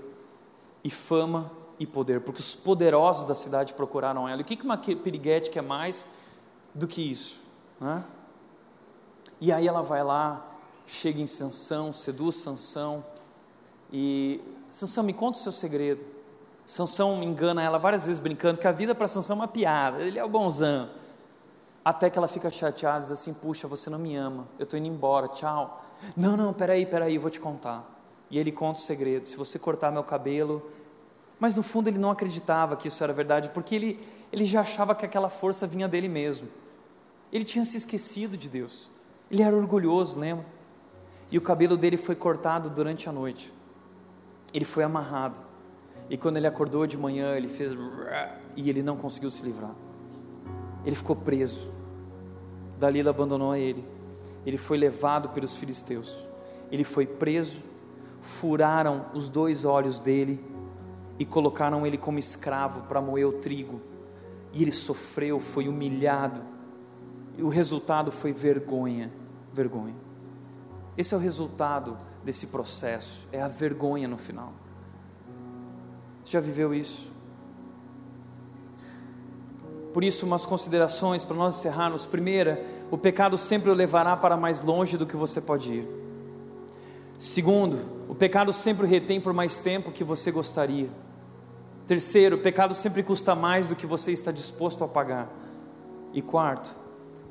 e fama e poder, porque os poderosos da cidade procuraram ela. E o que, que uma piriguete quer mais do que isso? Né? E aí ela vai lá, chega em Sansão, seduz Sansão, e Sansão, me conta o seu segredo. Sansão engana ela várias vezes brincando que a vida para Sansão é uma piada, ele é o bonzão. Até que ela fica chateada, diz assim: Puxa, você não me ama, eu estou indo embora, tchau. Não, não, peraí, peraí, eu vou te contar. E ele conta o segredo: se você cortar meu cabelo. Mas no fundo ele não acreditava que isso era verdade, porque ele, ele já achava que aquela força vinha dele mesmo. Ele tinha se esquecido de Deus. Ele era orgulhoso, lembra? E o cabelo dele foi cortado durante a noite. Ele foi amarrado. E quando ele acordou de manhã, ele fez. E ele não conseguiu se livrar. Ele ficou preso. Dalila abandonou ele. Ele foi levado pelos filisteus. Ele foi preso furaram os dois olhos dele e colocaram ele como escravo para moer o trigo. E ele sofreu, foi humilhado. E o resultado foi vergonha, vergonha. Esse é o resultado desse processo, é a vergonha no final. Você já viveu isso? Por isso, umas considerações para nós encerrarmos. Primeira, o pecado sempre o levará para mais longe do que você pode ir. Segundo, o pecado sempre retém por mais tempo que você gostaria. Terceiro, o pecado sempre custa mais do que você está disposto a pagar. E quarto,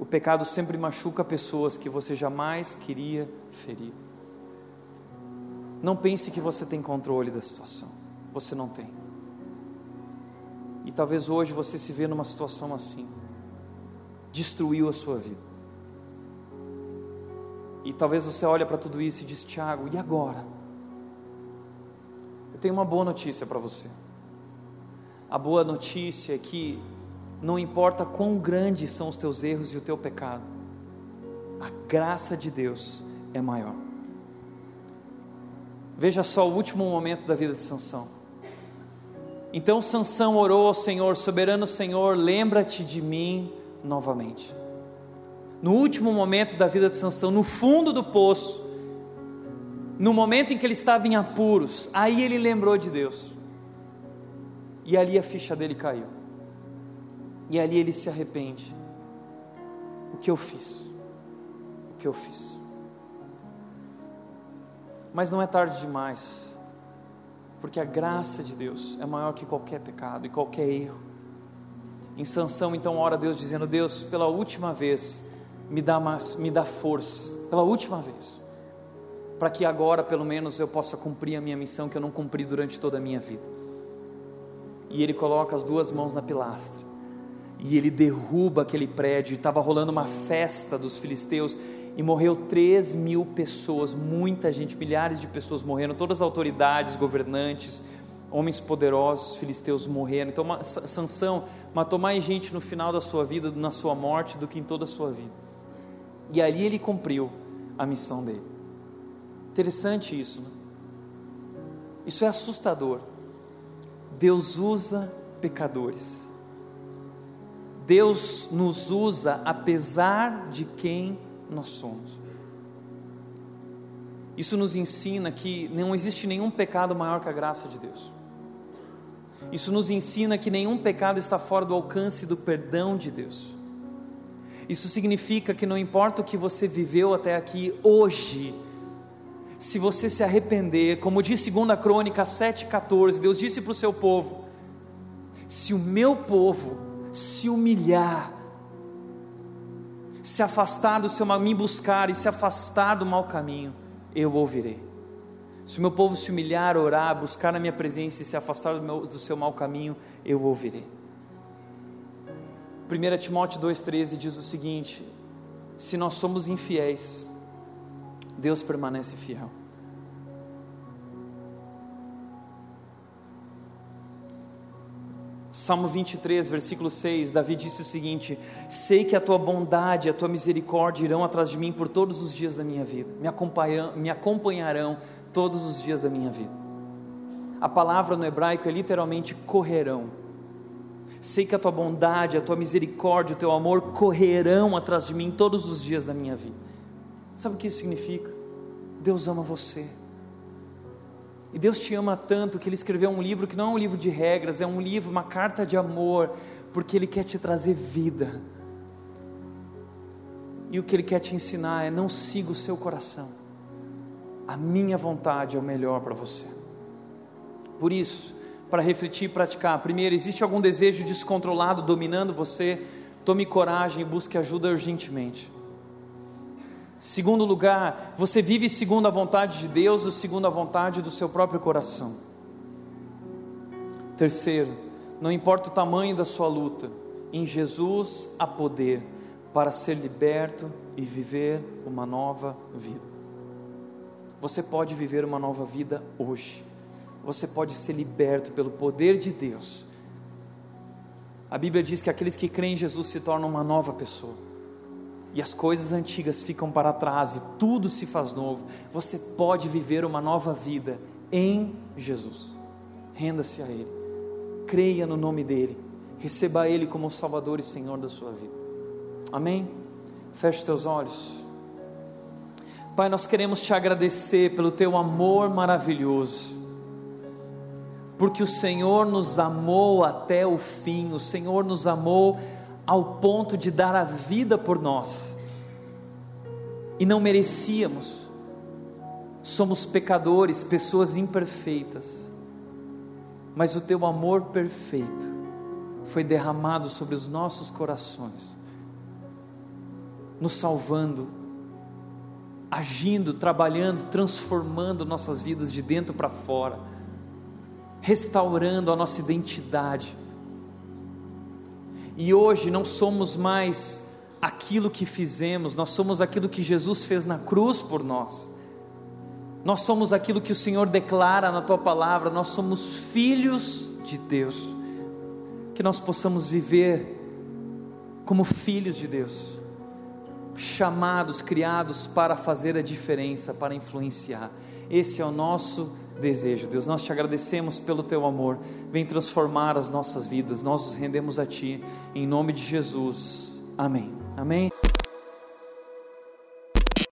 o pecado sempre machuca pessoas que você jamais queria ferir. Não pense que você tem controle da situação. Você não tem. E talvez hoje você se vê numa situação assim. Destruiu a sua vida. E talvez você olhe para tudo isso e diz, Tiago, e agora? Eu tenho uma boa notícia para você. A boa notícia é que não importa quão grandes são os teus erros e o teu pecado, a graça de Deus é maior. Veja só o último momento da vida de Sansão. Então Sansão orou ao Senhor, soberano Senhor, lembra-te de mim novamente no último momento da vida de Sansão, no fundo do poço, no momento em que ele estava em apuros, aí ele lembrou de Deus. E ali a ficha dele caiu. E ali ele se arrepende. O que eu fiz? O que eu fiz? Mas não é tarde demais, porque a graça de Deus é maior que qualquer pecado e qualquer erro. Em Sansão, então, ora Deus dizendo: Deus, pela última vez, me dá, mais, me dá força, pela última vez, para que agora, pelo menos, eu possa cumprir a minha missão que eu não cumpri durante toda a minha vida. E ele coloca as duas mãos na pilastra, e ele derruba aquele prédio, estava rolando uma festa dos filisteus, e morreu 3 mil pessoas, muita gente, milhares de pessoas morreram, todas as autoridades, governantes, homens poderosos filisteus morreram. Então, Sansão matou mais gente no final da sua vida, na sua morte, do que em toda a sua vida. E ali ele cumpriu a missão dele. Interessante isso, né? Isso é assustador. Deus usa pecadores. Deus nos usa apesar de quem nós somos. Isso nos ensina que não existe nenhum pecado maior que a graça de Deus. Isso nos ensina que nenhum pecado está fora do alcance do perdão de Deus. Isso significa que não importa o que você viveu até aqui hoje, se você se arrepender, como diz 2 Crônica 7,14, Deus disse para o seu povo: se o meu povo se humilhar, se afastar do seu mal, me buscar e se afastar do mau caminho, eu ouvirei. Se o meu povo se humilhar, orar, buscar a minha presença e se afastar do, meu, do seu mau caminho, eu ouvirei. 1 Timóteo 2,13 diz o seguinte: se nós somos infiéis, Deus permanece fiel. Salmo 23, versículo 6, Davi disse o seguinte: Sei que a tua bondade e a tua misericórdia irão atrás de mim por todos os dias da minha vida, me, me acompanharão todos os dias da minha vida. A palavra no hebraico é literalmente correrão. Sei que a tua bondade, a tua misericórdia, o teu amor correrão atrás de mim todos os dias da minha vida. Sabe o que isso significa? Deus ama você. E Deus te ama tanto que Ele escreveu um livro que não é um livro de regras, é um livro, uma carta de amor, porque Ele quer te trazer vida. E o que Ele quer te ensinar é: não siga o seu coração, a minha vontade é o melhor para você. Por isso, para refletir e praticar, primeiro, existe algum desejo descontrolado dominando você? Tome coragem e busque ajuda urgentemente. Segundo lugar, você vive segundo a vontade de Deus ou segundo a vontade do seu próprio coração. Terceiro, não importa o tamanho da sua luta, em Jesus há poder para ser liberto e viver uma nova vida. Você pode viver uma nova vida hoje. Você pode ser liberto pelo poder de Deus. A Bíblia diz que aqueles que creem em Jesus se tornam uma nova pessoa e as coisas antigas ficam para trás e tudo se faz novo. Você pode viver uma nova vida em Jesus. Renda-se a Ele, creia no nome dEle, receba Ele como Salvador e Senhor da sua vida. Amém? Feche teus olhos. Pai, nós queremos te agradecer pelo teu amor maravilhoso, porque o Senhor nos amou até o fim, o Senhor nos amou ao ponto de dar a vida por nós, e não merecíamos, somos pecadores, pessoas imperfeitas, mas o teu amor perfeito foi derramado sobre os nossos corações, nos salvando, agindo, trabalhando, transformando nossas vidas de dentro para fora, restaurando a nossa identidade e hoje não somos mais aquilo que fizemos, nós somos aquilo que Jesus fez na cruz por nós. Nós somos aquilo que o Senhor declara na tua palavra, nós somos filhos de Deus. Que nós possamos viver como filhos de Deus, chamados, criados para fazer a diferença, para influenciar. Esse é o nosso desejo. Deus, nós te agradecemos pelo teu amor. Vem transformar as nossas vidas. Nós nos rendemos a ti em nome de Jesus. Amém. Amém.